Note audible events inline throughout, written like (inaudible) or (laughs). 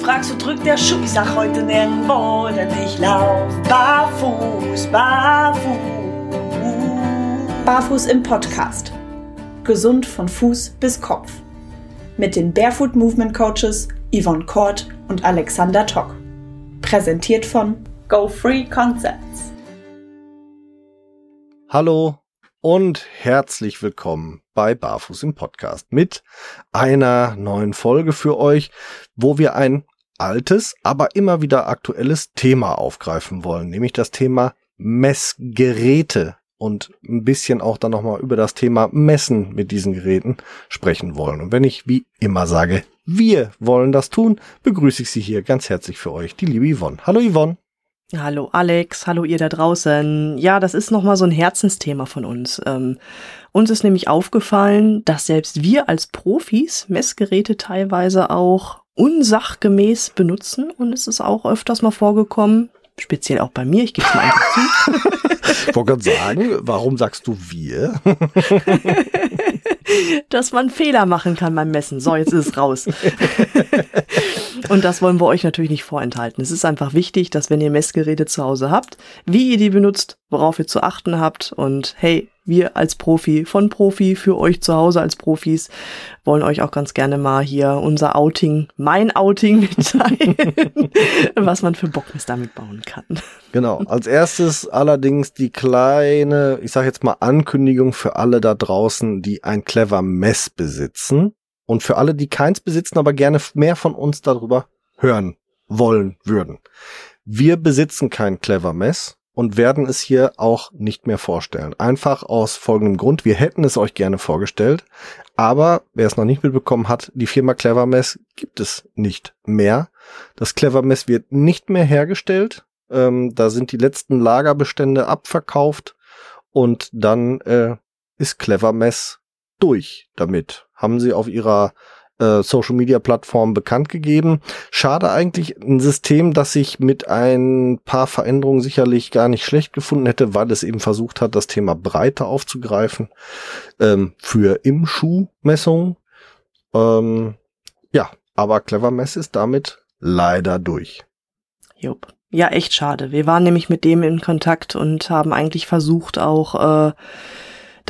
fragst, wo drückt der Schuh? Ich sag heute nirgendwo, denn ich lauf barfuß, barfuß. Barfuß im Podcast. Gesund von Fuß bis Kopf. Mit den Barefoot Movement Coaches Yvonne Kort und Alexander Tock. Präsentiert von Go Free Concepts. Hallo und herzlich willkommen bei Barfuß im Podcast mit einer neuen Folge für euch, wo wir ein altes, aber immer wieder aktuelles Thema aufgreifen wollen, nämlich das Thema Messgeräte und ein bisschen auch dann nochmal über das Thema Messen mit diesen Geräten sprechen wollen. Und wenn ich wie immer sage, wir wollen das tun, begrüße ich Sie hier ganz herzlich für euch, die liebe Yvonne. Hallo Yvonne. Hallo Alex, hallo ihr da draußen. Ja, das ist nochmal so ein Herzensthema von uns. Ähm, uns ist nämlich aufgefallen, dass selbst wir als Profis Messgeräte teilweise auch unsachgemäß benutzen und es ist auch öfters mal vorgekommen, speziell auch bei mir, ich gebe es mal einfach zu. Ich (laughs) wollte gerade sagen, warum sagst du wir? (laughs) dass man Fehler machen kann beim Messen. So, jetzt ist es raus. (laughs) Und das wollen wir euch natürlich nicht vorenthalten. Es ist einfach wichtig, dass wenn ihr Messgeräte zu Hause habt, wie ihr die benutzt, worauf ihr zu achten habt und hey, wir als Profi von Profi für euch zu Hause als Profis wollen euch auch ganz gerne mal hier unser Outing, mein Outing (laughs) mitteilen, (laughs) was man für Bockmist damit bauen kann. Genau. Als erstes allerdings die kleine, ich sage jetzt mal Ankündigung für alle da draußen, die ein clever Mess besitzen und für alle, die keins besitzen, aber gerne mehr von uns darüber hören wollen würden. Wir besitzen kein clever Mess und werden es hier auch nicht mehr vorstellen. Einfach aus folgendem Grund. Wir hätten es euch gerne vorgestellt, aber wer es noch nicht mitbekommen hat, die Firma Clevermess gibt es nicht mehr. Das Clevermess wird nicht mehr hergestellt. Ähm, da sind die letzten Lagerbestände abverkauft und dann äh, ist Clevermess durch damit. Haben sie auf ihrer äh, Social Media Plattform bekannt gegeben. Schade eigentlich ein System, das ich mit ein paar Veränderungen sicherlich gar nicht schlecht gefunden hätte, weil es eben versucht hat, das Thema Breite aufzugreifen ähm, für im Schuhmessung. Ähm, ja, aber Clever Mess ist damit leider durch. Jupp. Ja, echt schade. Wir waren nämlich mit dem in Kontakt und haben eigentlich versucht auch äh,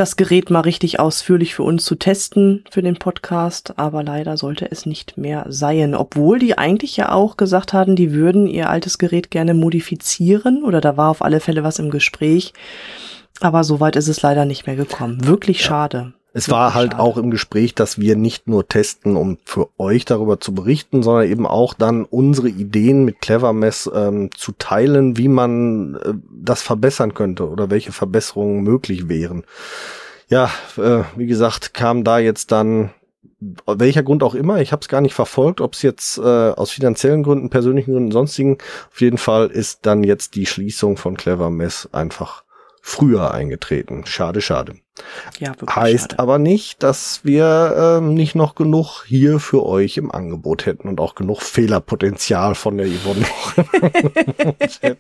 das Gerät mal richtig ausführlich für uns zu testen für den Podcast, aber leider sollte es nicht mehr sein, obwohl die eigentlich ja auch gesagt hatten, die würden ihr altes Gerät gerne modifizieren oder da war auf alle Fälle was im Gespräch. Aber soweit ist es leider nicht mehr gekommen. Wirklich ja. schade. Es war halt schade. auch im Gespräch, dass wir nicht nur testen, um für euch darüber zu berichten, sondern eben auch dann unsere Ideen mit Clevermess ähm, zu teilen, wie man äh, das verbessern könnte oder welche Verbesserungen möglich wären. Ja, äh, wie gesagt, kam da jetzt dann welcher Grund auch immer, ich habe es gar nicht verfolgt, ob es jetzt äh, aus finanziellen Gründen, persönlichen Gründen, sonstigen. Auf jeden Fall ist dann jetzt die Schließung von Clevermess einfach früher eingetreten. Schade, schade. Ja, heißt schade. aber nicht, dass wir ähm, nicht noch genug hier für euch im Angebot hätten und auch genug Fehlerpotenzial von der Yvonne. (laughs)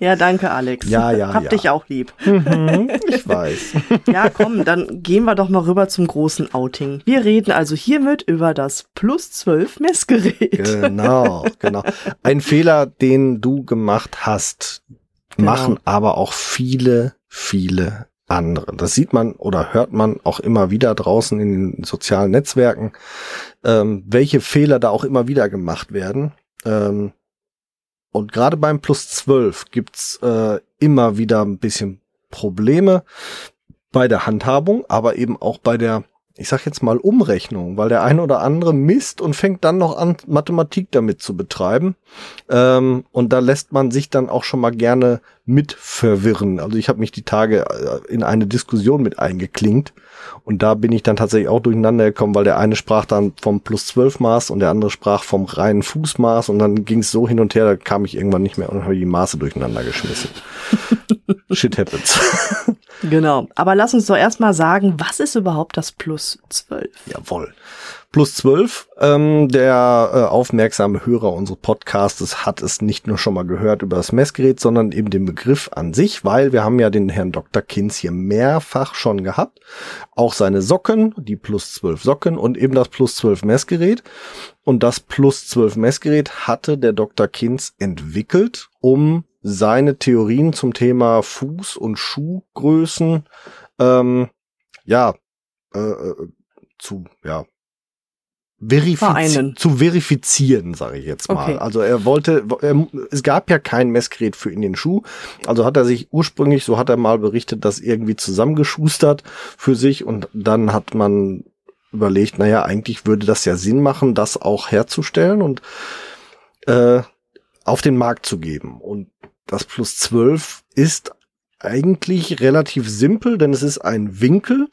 ja, danke, Alex. Ja, ja. Hab ja. dich auch lieb. Mhm, ich (laughs) weiß. ja, komm, dann gehen wir doch mal rüber zum großen Outing. Wir reden also hiermit über das Plus 12 Messgerät. Genau, genau. Ein Fehler, den du gemacht hast, genau. machen aber auch viele, viele andere. Das sieht man oder hört man auch immer wieder draußen in den sozialen Netzwerken, ähm, welche Fehler da auch immer wieder gemacht werden. Ähm, und gerade beim Plus 12 gibt's äh, immer wieder ein bisschen Probleme bei der Handhabung, aber eben auch bei der ich sag jetzt mal Umrechnung, weil der eine oder andere misst und fängt dann noch an, Mathematik damit zu betreiben. Ähm, und da lässt man sich dann auch schon mal gerne mit verwirren. Also ich habe mich die Tage äh, in eine Diskussion mit eingeklinkt und da bin ich dann tatsächlich auch durcheinander gekommen, weil der eine sprach dann vom plus 12 Maß und der andere sprach vom reinen Fußmaß und dann ging es so hin und her, da kam ich irgendwann nicht mehr und habe die Maße durcheinander geschmissen. (laughs) Shit happens. genau. Aber lass uns doch erstmal sagen, was ist überhaupt das plus 12? Jawohl. Plus 12, ähm, der äh, aufmerksame Hörer unseres Podcasts hat es nicht nur schon mal gehört über das Messgerät, sondern eben den Begriff an sich, weil wir haben ja den Herrn Dr. Kinz hier mehrfach schon gehabt. Auch seine Socken, die Plus 12 Socken und eben das Plus 12 Messgerät. Und das Plus 12 Messgerät hatte der Dr. Kinz entwickelt, um seine Theorien zum Thema Fuß- und Schuhgrößen ähm, ja äh, äh zu ja verifizieren, zu verifizieren, sage ich jetzt mal. Okay. Also er wollte, er, es gab ja kein Messgerät für in den Schuh, also hat er sich ursprünglich, so hat er mal berichtet, das irgendwie zusammengeschustert für sich und dann hat man überlegt, naja, eigentlich würde das ja Sinn machen, das auch herzustellen und äh, auf den Markt zu geben. Und das Plus 12 ist eigentlich relativ simpel, denn es ist ein Winkel,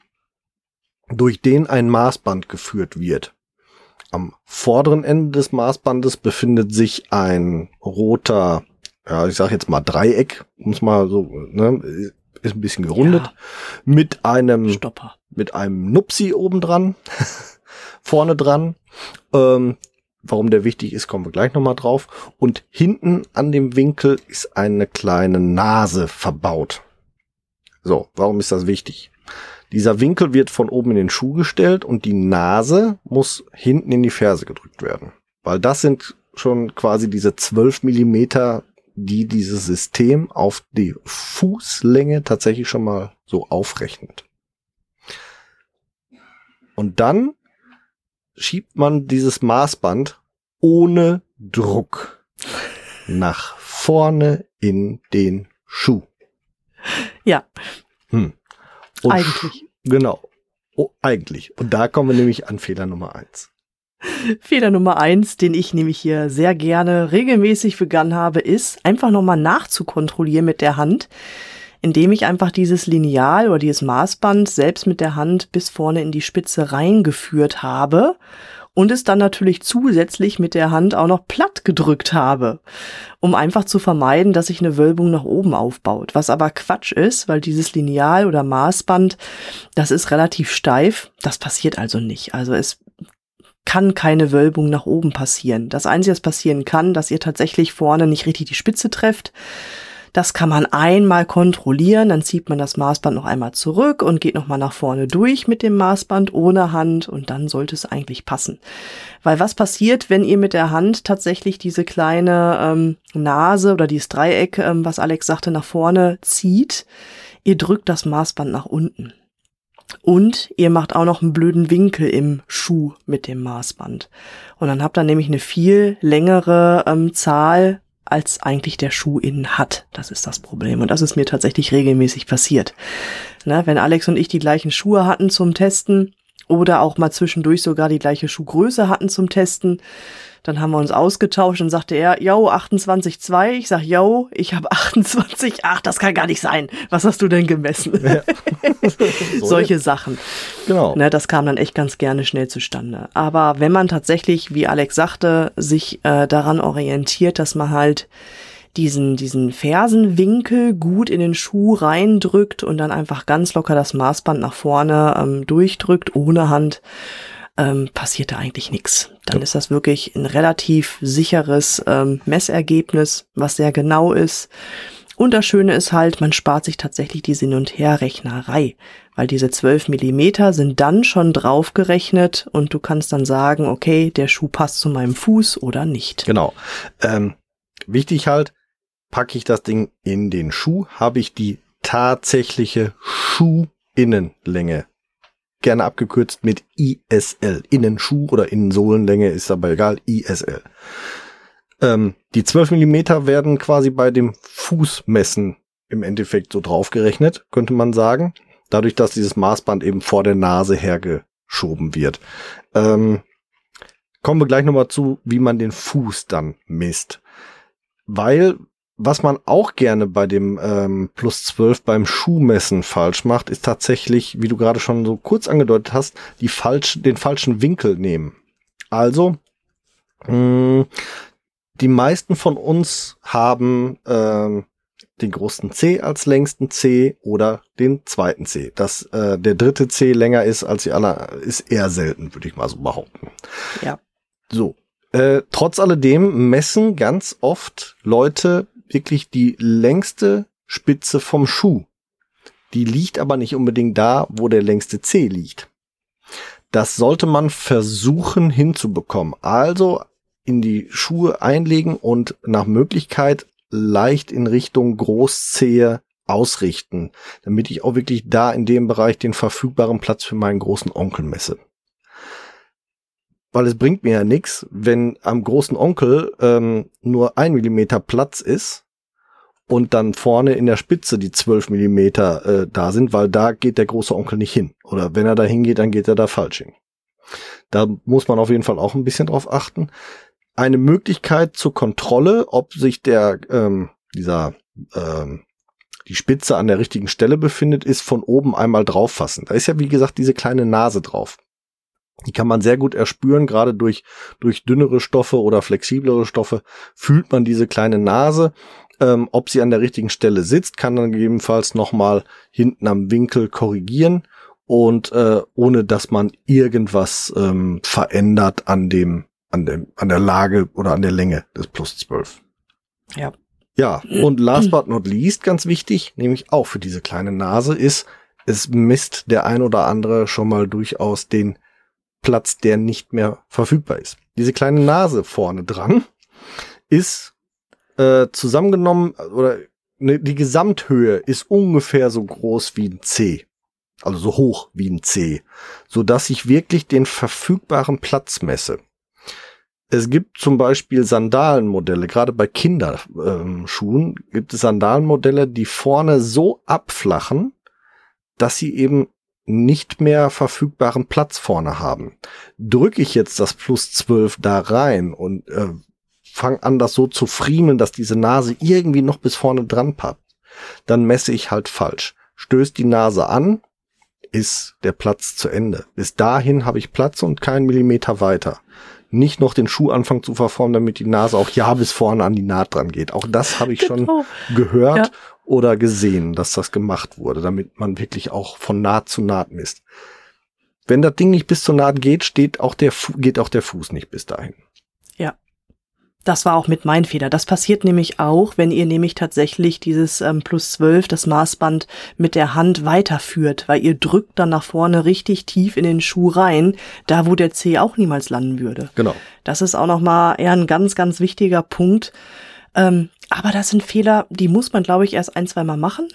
durch den ein Maßband geführt wird. Am vorderen Ende des Maßbandes befindet sich ein roter, ja, ich sag jetzt mal Dreieck, muss mal so, ne, ist ein bisschen gerundet, ja. mit einem Stopper. mit einem Nupsi oben dran, (laughs) vorne dran. Ähm, warum der wichtig ist, kommen wir gleich nochmal drauf. Und hinten an dem Winkel ist eine kleine Nase verbaut. So, warum ist das wichtig? Dieser Winkel wird von oben in den Schuh gestellt und die Nase muss hinten in die Ferse gedrückt werden. Weil das sind schon quasi diese zwölf Millimeter, die dieses System auf die Fußlänge tatsächlich schon mal so aufrechnet. Und dann schiebt man dieses Maßband ohne Druck nach vorne in den Schuh. Ja. Hm. Und eigentlich. Genau. Oh, eigentlich. Und da kommen wir nämlich an Fehler Nummer eins. Fehler Nummer eins, den ich nämlich hier sehr gerne regelmäßig begangen habe, ist einfach nochmal nachzukontrollieren mit der Hand, indem ich einfach dieses Lineal oder dieses Maßband selbst mit der Hand bis vorne in die Spitze reingeführt habe und es dann natürlich zusätzlich mit der Hand auch noch platt gedrückt habe, um einfach zu vermeiden, dass sich eine Wölbung nach oben aufbaut. Was aber Quatsch ist, weil dieses Lineal oder Maßband, das ist relativ steif, das passiert also nicht. Also es kann keine Wölbung nach oben passieren. Das Einzige, was passieren kann, dass ihr tatsächlich vorne nicht richtig die Spitze trefft das kann man einmal kontrollieren, dann zieht man das Maßband noch einmal zurück und geht nochmal nach vorne durch mit dem Maßband ohne Hand und dann sollte es eigentlich passen. Weil was passiert, wenn ihr mit der Hand tatsächlich diese kleine ähm, Nase oder dieses Dreieck, ähm, was Alex sagte, nach vorne zieht? Ihr drückt das Maßband nach unten. Und ihr macht auch noch einen blöden Winkel im Schuh mit dem Maßband. Und dann habt ihr nämlich eine viel längere ähm, Zahl als eigentlich der Schuh innen hat. Das ist das Problem. Und das ist mir tatsächlich regelmäßig passiert. Na, wenn Alex und ich die gleichen Schuhe hatten zum Testen oder auch mal zwischendurch sogar die gleiche Schuhgröße hatten zum Testen, dann haben wir uns ausgetauscht und sagte er, yo, 28,2. Ich sag, yo, ich habe 28. Ach, das kann gar nicht sein. Was hast du denn gemessen? Ja. (laughs) (laughs) Solche Sachen. Genau. Ne, das kam dann echt ganz gerne schnell zustande. Aber wenn man tatsächlich, wie Alex sagte, sich äh, daran orientiert, dass man halt diesen, diesen Fersenwinkel gut in den Schuh reindrückt und dann einfach ganz locker das Maßband nach vorne ähm, durchdrückt, ohne Hand, ähm, passiert da eigentlich nichts. Dann ja. ist das wirklich ein relativ sicheres ähm, Messergebnis, was sehr genau ist. Und das Schöne ist halt, man spart sich tatsächlich die Hin- und Herrechnerei, weil diese 12 Millimeter sind dann schon draufgerechnet und du kannst dann sagen, okay, der Schuh passt zu meinem Fuß oder nicht. Genau. Ähm, wichtig halt, packe ich das Ding in den Schuh, habe ich die tatsächliche Schuhinnenlänge gerne abgekürzt mit ISL. Innenschuh oder Innensohlenlänge ist aber egal, ISL. Ähm, die 12 Millimeter werden quasi bei dem Fußmessen im Endeffekt so draufgerechnet, könnte man sagen. Dadurch, dass dieses Maßband eben vor der Nase hergeschoben wird. Ähm, kommen wir gleich nochmal zu, wie man den Fuß dann misst. Weil was man auch gerne bei dem ähm, Plus 12 beim Schuhmessen falsch macht, ist tatsächlich, wie du gerade schon so kurz angedeutet hast, die falsch, den falschen Winkel nehmen. Also, mh, die meisten von uns haben ähm, den großen C als längsten C oder den zweiten C. Dass äh, der dritte C länger ist als die aller, ist eher selten, würde ich mal so behaupten. Ja. So. Äh, trotz alledem messen ganz oft Leute wirklich die längste Spitze vom Schuh. Die liegt aber nicht unbedingt da, wo der längste C liegt. Das sollte man versuchen hinzubekommen. Also in die Schuhe einlegen und nach Möglichkeit leicht in Richtung Großzehe ausrichten, damit ich auch wirklich da in dem Bereich den verfügbaren Platz für meinen großen Onkel messe. Weil es bringt mir ja nichts, wenn am großen Onkel ähm, nur ein Millimeter Platz ist und dann vorne in der Spitze die zwölf Millimeter äh, da sind, weil da geht der große Onkel nicht hin. Oder wenn er da hingeht, dann geht er da falsch hin. Da muss man auf jeden Fall auch ein bisschen drauf achten eine Möglichkeit zur Kontrolle, ob sich der ähm, dieser ähm, die Spitze an der richtigen Stelle befindet, ist von oben einmal drauf fassen. Da ist ja wie gesagt diese kleine Nase drauf. Die kann man sehr gut erspüren, gerade durch durch dünnere Stoffe oder flexiblere Stoffe fühlt man diese kleine Nase. Ähm, ob sie an der richtigen Stelle sitzt, kann dann gegebenenfalls nochmal hinten am Winkel korrigieren und äh, ohne dass man irgendwas ähm, verändert an dem an, dem, an der Lage oder an der Länge des Plus 12. Ja. Ja, und last but not least, ganz wichtig, nämlich auch für diese kleine Nase, ist, es misst der ein oder andere schon mal durchaus den Platz, der nicht mehr verfügbar ist. Diese kleine Nase vorne dran ist äh, zusammengenommen oder ne, die Gesamthöhe ist ungefähr so groß wie ein C. Also so hoch wie ein C, so dass ich wirklich den verfügbaren Platz messe. Es gibt zum Beispiel Sandalenmodelle, gerade bei Kinderschuhen gibt es Sandalenmodelle, die vorne so abflachen, dass sie eben nicht mehr verfügbaren Platz vorne haben. Drücke ich jetzt das Plus 12 da rein und äh, fange an, das so zu friemeln, dass diese Nase irgendwie noch bis vorne dran pappt, dann messe ich halt falsch. Stößt die Nase an, ist der Platz zu Ende. Bis dahin habe ich Platz und keinen Millimeter weiter nicht noch den Schuh anfangen zu verformen, damit die Nase auch ja bis vorne an die Naht dran geht. Auch das habe ich schon genau. gehört ja. oder gesehen, dass das gemacht wurde, damit man wirklich auch von Naht zu Naht misst. Wenn das Ding nicht bis zur Naht geht, steht auch der geht auch der Fuß nicht bis dahin. Das war auch mit mein Fehler. Das passiert nämlich auch, wenn ihr nämlich tatsächlich dieses ähm, plus 12, das Maßband mit der Hand weiterführt, weil ihr drückt dann nach vorne richtig tief in den Schuh rein, da wo der Zeh auch niemals landen würde. Genau. Das ist auch nochmal eher ein ganz, ganz wichtiger Punkt. Ähm, aber das sind Fehler, die muss man, glaube ich, erst ein, zwei Mal machen,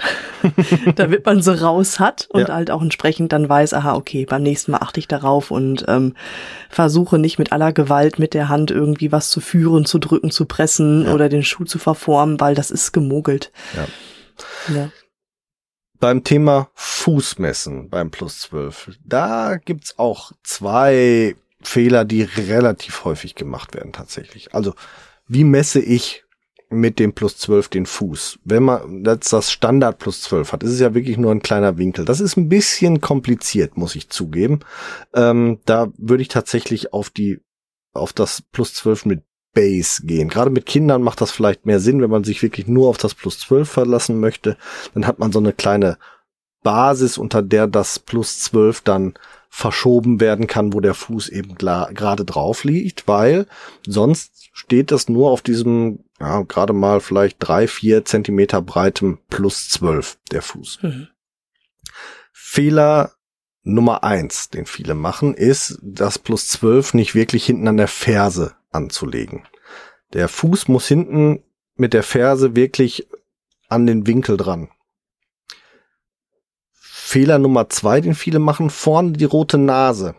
(laughs) damit man sie raus hat und ja. halt auch entsprechend dann weiß, aha, okay, beim nächsten Mal achte ich darauf und ähm, versuche nicht mit aller Gewalt mit der Hand irgendwie was zu führen, zu drücken, zu pressen ja. oder den Schuh zu verformen, weil das ist gemogelt. Ja. ja. Beim Thema Fußmessen beim Plus 12, da gibt's auch zwei Fehler, die relativ häufig gemacht werden tatsächlich. Also, wie messe ich mit dem plus 12 den Fuß. Wenn man jetzt das Standard plus 12 hat, ist es ja wirklich nur ein kleiner Winkel. Das ist ein bisschen kompliziert, muss ich zugeben. Ähm, da würde ich tatsächlich auf die, auf das plus 12 mit Base gehen. Gerade mit Kindern macht das vielleicht mehr Sinn, wenn man sich wirklich nur auf das plus 12 verlassen möchte. Dann hat man so eine kleine Basis, unter der das plus 12 dann verschoben werden kann, wo der Fuß eben gerade drauf liegt, weil sonst steht das nur auf diesem ja, gerade mal vielleicht drei, vier Zentimeter breitem plus zwölf der Fuß. Mhm. Fehler Nummer eins, den viele machen, ist, das plus zwölf nicht wirklich hinten an der Ferse anzulegen. Der Fuß muss hinten mit der Ferse wirklich an den Winkel dran. Fehler Nummer zwei, den viele machen, vorne die rote Nase.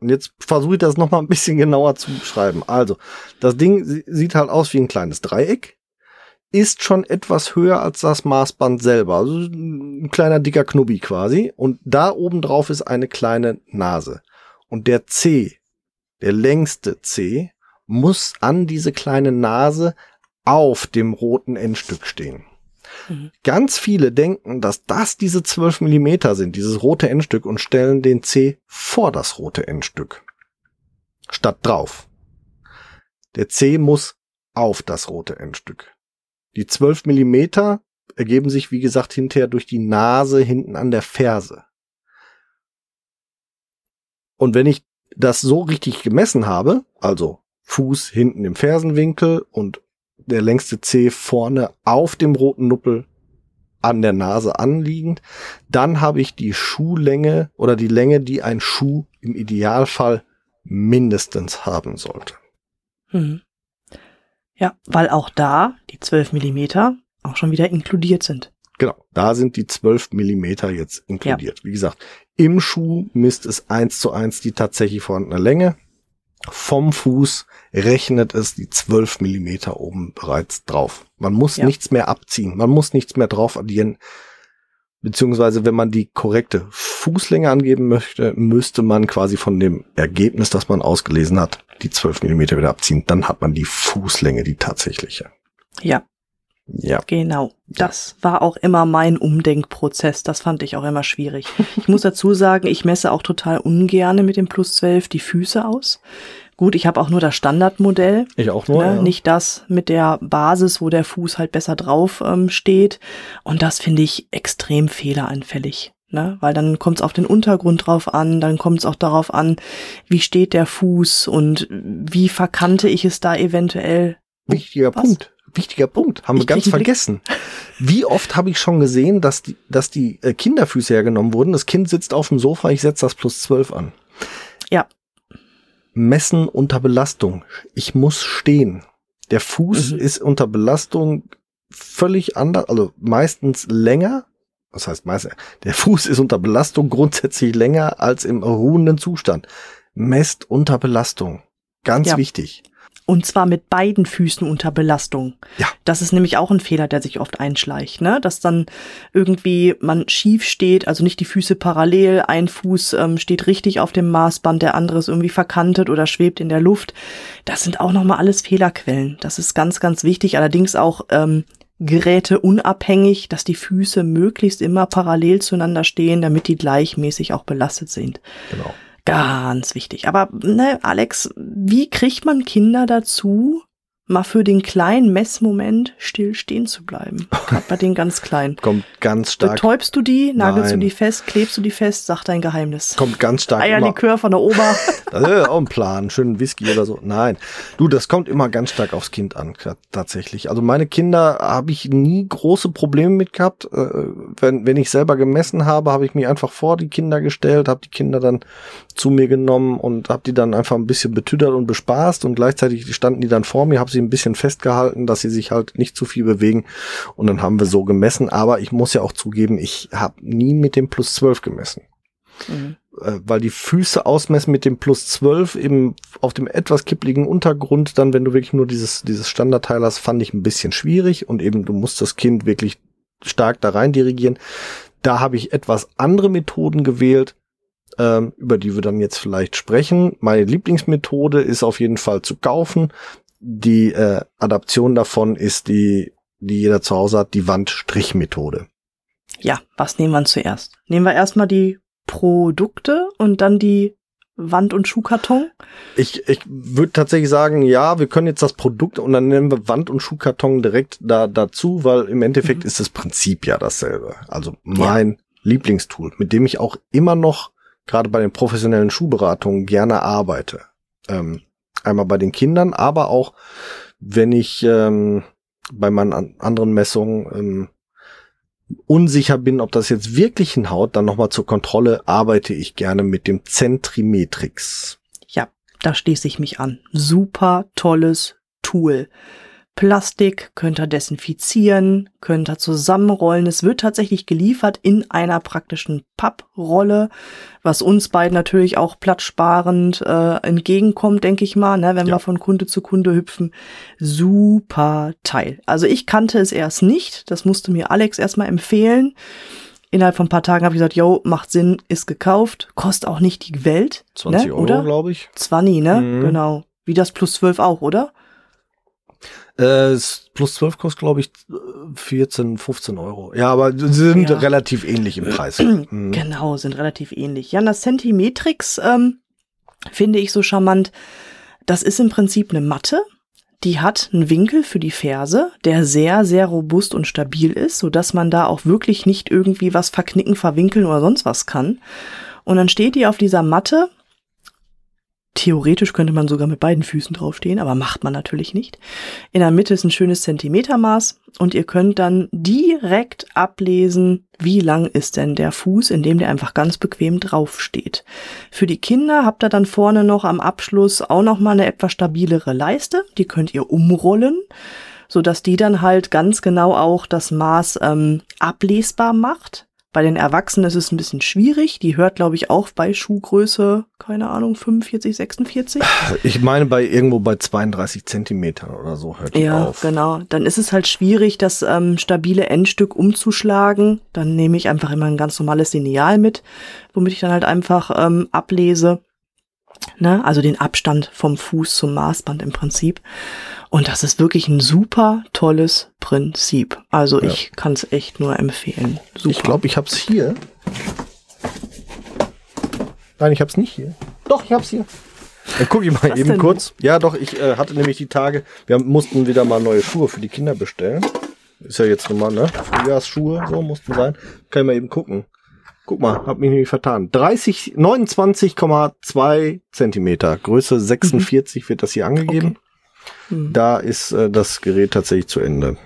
Und jetzt versuche ich das nochmal ein bisschen (laughs) genauer zu beschreiben. Also, das Ding sieht halt aus wie ein kleines Dreieck, ist schon etwas höher als das Maßband selber. Also ein kleiner dicker Knubbi quasi. Und da oben drauf ist eine kleine Nase. Und der C, der längste C, muss an diese kleine Nase auf dem roten Endstück stehen. Mhm. Ganz viele denken, dass das diese 12 Millimeter sind, dieses rote Endstück und stellen den C vor das rote Endstück. Statt drauf. Der C muss auf das rote Endstück. Die 12 Millimeter ergeben sich, wie gesagt, hinterher durch die Nase hinten an der Ferse. Und wenn ich das so richtig gemessen habe, also Fuß hinten im Fersenwinkel und der längste Zeh vorne auf dem roten Nuppel an der Nase anliegend, dann habe ich die Schuhlänge oder die Länge, die ein Schuh im Idealfall mindestens haben sollte. Mhm. Ja, weil auch da die 12 Millimeter auch schon wieder inkludiert sind. Genau, da sind die 12 Millimeter jetzt inkludiert. Ja. Wie gesagt, im Schuh misst es eins zu eins die tatsächlich vorhandene Länge. Vom Fuß rechnet es die 12 Millimeter oben bereits drauf. Man muss ja. nichts mehr abziehen, man muss nichts mehr drauf addieren. Beziehungsweise, wenn man die korrekte Fußlänge angeben möchte, müsste man quasi von dem Ergebnis, das man ausgelesen hat, die 12 Millimeter wieder abziehen. Dann hat man die Fußlänge, die tatsächliche. Ja, ja. Genau. Das war auch immer mein Umdenkprozess. Das fand ich auch immer schwierig. Ich muss dazu sagen, ich messe auch total ungerne mit dem Plus 12 die Füße aus. Gut, ich habe auch nur das Standardmodell. Ich auch nur. Ne? Ja. Nicht das mit der Basis, wo der Fuß halt besser drauf ähm, steht. Und das finde ich extrem fehleranfällig. Ne? Weil dann kommt es auf den Untergrund drauf an, dann kommt es auch darauf an, wie steht der Fuß und wie verkannte ich es da eventuell. Wichtiger Was? Punkt wichtiger Punkt, haben ich wir ganz vergessen. Wie oft habe ich schon gesehen, dass die, dass die äh, Kinderfüße hergenommen wurden? Das Kind sitzt auf dem Sofa, ich setze das plus zwölf an. Ja. Messen unter Belastung. Ich muss stehen. Der Fuß mhm. ist unter Belastung völlig anders, also meistens länger. Das heißt meistens, der Fuß ist unter Belastung grundsätzlich länger als im ruhenden Zustand. Messt unter Belastung. Ganz ja. wichtig. Und zwar mit beiden Füßen unter Belastung. Ja. Das ist nämlich auch ein Fehler, der sich oft einschleicht, ne? Dass dann irgendwie man schief steht, also nicht die Füße parallel, ein Fuß ähm, steht richtig auf dem Maßband, der andere ist irgendwie verkantet oder schwebt in der Luft. Das sind auch nochmal alles Fehlerquellen. Das ist ganz, ganz wichtig. Allerdings auch ähm, Geräte unabhängig, dass die Füße möglichst immer parallel zueinander stehen, damit die gleichmäßig auch belastet sind. Genau. Ganz wichtig. Aber ne, Alex, wie kriegt man Kinder dazu, mal für den kleinen Messmoment still stehen zu bleiben. Gerade bei den ganz kleinen. (laughs) Kommt ganz stark. Betäubst du die, nagelst Nein. du die fest, klebst du die fest, sag dein Geheimnis. Kommt ganz stark. Eierlikör von der Oma. (laughs) das ist auch ein Plan, schönen Whisky oder so. Nein. Du, das kommt immer ganz stark aufs Kind an, tatsächlich. Also meine Kinder habe ich nie große Probleme mit gehabt. Äh, wenn, wenn ich selber gemessen habe, habe ich mich einfach vor die Kinder gestellt, habe die Kinder dann zu mir genommen und habe die dann einfach ein bisschen betüdert und bespaßt und gleichzeitig standen die dann vor mir, habe sie ein bisschen festgehalten, dass sie sich halt nicht zu viel bewegen und dann haben wir so gemessen. Aber ich muss ja auch zugeben, ich habe nie mit dem Plus 12 gemessen. Mhm. Äh, weil die Füße ausmessen mit dem Plus 12 eben auf dem etwas kippligen Untergrund, dann wenn du wirklich nur dieses, dieses Standardteil hast, fand ich ein bisschen schwierig und eben du musst das Kind wirklich stark da rein dirigieren. Da habe ich etwas andere Methoden gewählt, ähm, über die wir dann jetzt vielleicht sprechen. Meine Lieblingsmethode ist auf jeden Fall zu kaufen. Die äh, Adaption davon ist die, die jeder zu Hause hat, die Wandstrichmethode. Ja, was nehmen wir zuerst? Nehmen wir erstmal die Produkte und dann die Wand- und Schuhkarton? Ich, ich würde tatsächlich sagen, ja, wir können jetzt das Produkt und dann nehmen wir Wand- und Schuhkarton direkt da dazu, weil im Endeffekt mhm. ist das Prinzip ja dasselbe. Also mein ja. Lieblingstool, mit dem ich auch immer noch gerade bei den professionellen Schuhberatungen gerne arbeite. Ähm, einmal bei den Kindern, aber auch wenn ich ähm, bei meinen anderen Messungen ähm, unsicher bin, ob das jetzt wirklich hinhaut, dann nochmal zur Kontrolle arbeite ich gerne mit dem Zentrimetrix. Ja, da schließe ich mich an. Super tolles Tool. Plastik, könnt ihr desinfizieren, könnt ihr zusammenrollen. Es wird tatsächlich geliefert in einer praktischen Papprolle, was uns beiden natürlich auch platzsparend äh, entgegenkommt, denke ich mal, ne, wenn ja. wir von Kunde zu Kunde hüpfen. Super Teil. Also ich kannte es erst nicht, das musste mir Alex erstmal empfehlen. Innerhalb von ein paar Tagen habe ich gesagt, yo, macht Sinn, ist gekauft, kostet auch nicht die Welt. 20 ne, Euro, glaube ich. 20, ne? Mhm. Genau. Wie das plus 12 auch, oder? Äh, plus 12 kostet, glaube ich, 14, 15 Euro. Ja, aber sie sind ja. relativ ähnlich im Preis. (clears throat) Mhm. Genau, sind relativ ähnlich. Ja, das Centimetrix ähm, finde ich so charmant. Das ist im Prinzip eine Matte, die hat einen Winkel für die Ferse, der sehr, sehr robust und stabil ist, so dass man da auch wirklich nicht irgendwie was verknicken, verwinkeln oder sonst was kann. Und dann steht die auf dieser Matte Theoretisch könnte man sogar mit beiden Füßen draufstehen, aber macht man natürlich nicht. In der Mitte ist ein schönes Zentimetermaß und ihr könnt dann direkt ablesen, wie lang ist denn der Fuß, in dem der einfach ganz bequem draufsteht. Für die Kinder habt ihr dann vorne noch am Abschluss auch noch mal eine etwas stabilere Leiste, die könnt ihr umrollen, so dass die dann halt ganz genau auch das Maß ähm, ablesbar macht. Bei den Erwachsenen ist es ein bisschen schwierig. Die hört, glaube ich, auch bei Schuhgröße, keine Ahnung, 45, 46. Ich meine, bei irgendwo bei 32 Zentimetern oder so hört die ja, auf. Ja, genau. Dann ist es halt schwierig, das ähm, stabile Endstück umzuschlagen. Dann nehme ich einfach immer ein ganz normales Lineal mit, womit ich dann halt einfach ähm, ablese. Ne? Also den Abstand vom Fuß zum Maßband im Prinzip. Und das ist wirklich ein super tolles Prinzip. Also ja. ich kann es echt nur empfehlen. Super. Ich glaube, ich habe es hier. Nein, ich habe es nicht hier. Doch, ich habe es hier. Dann gucke ich mal Was eben denn? kurz. Ja, doch, ich äh, hatte nämlich die Tage, wir mussten wieder mal neue Schuhe für die Kinder bestellen. Ist ja jetzt nochmal, ne? Frühjahrsschuhe, so mussten sein. Kann ich mal eben gucken. Guck mal, hab mich nämlich vertan. 30, 29,2 Zentimeter. Größe 46 mhm. wird das hier angegeben. Okay. Mhm. Da ist äh, das Gerät tatsächlich zu Ende.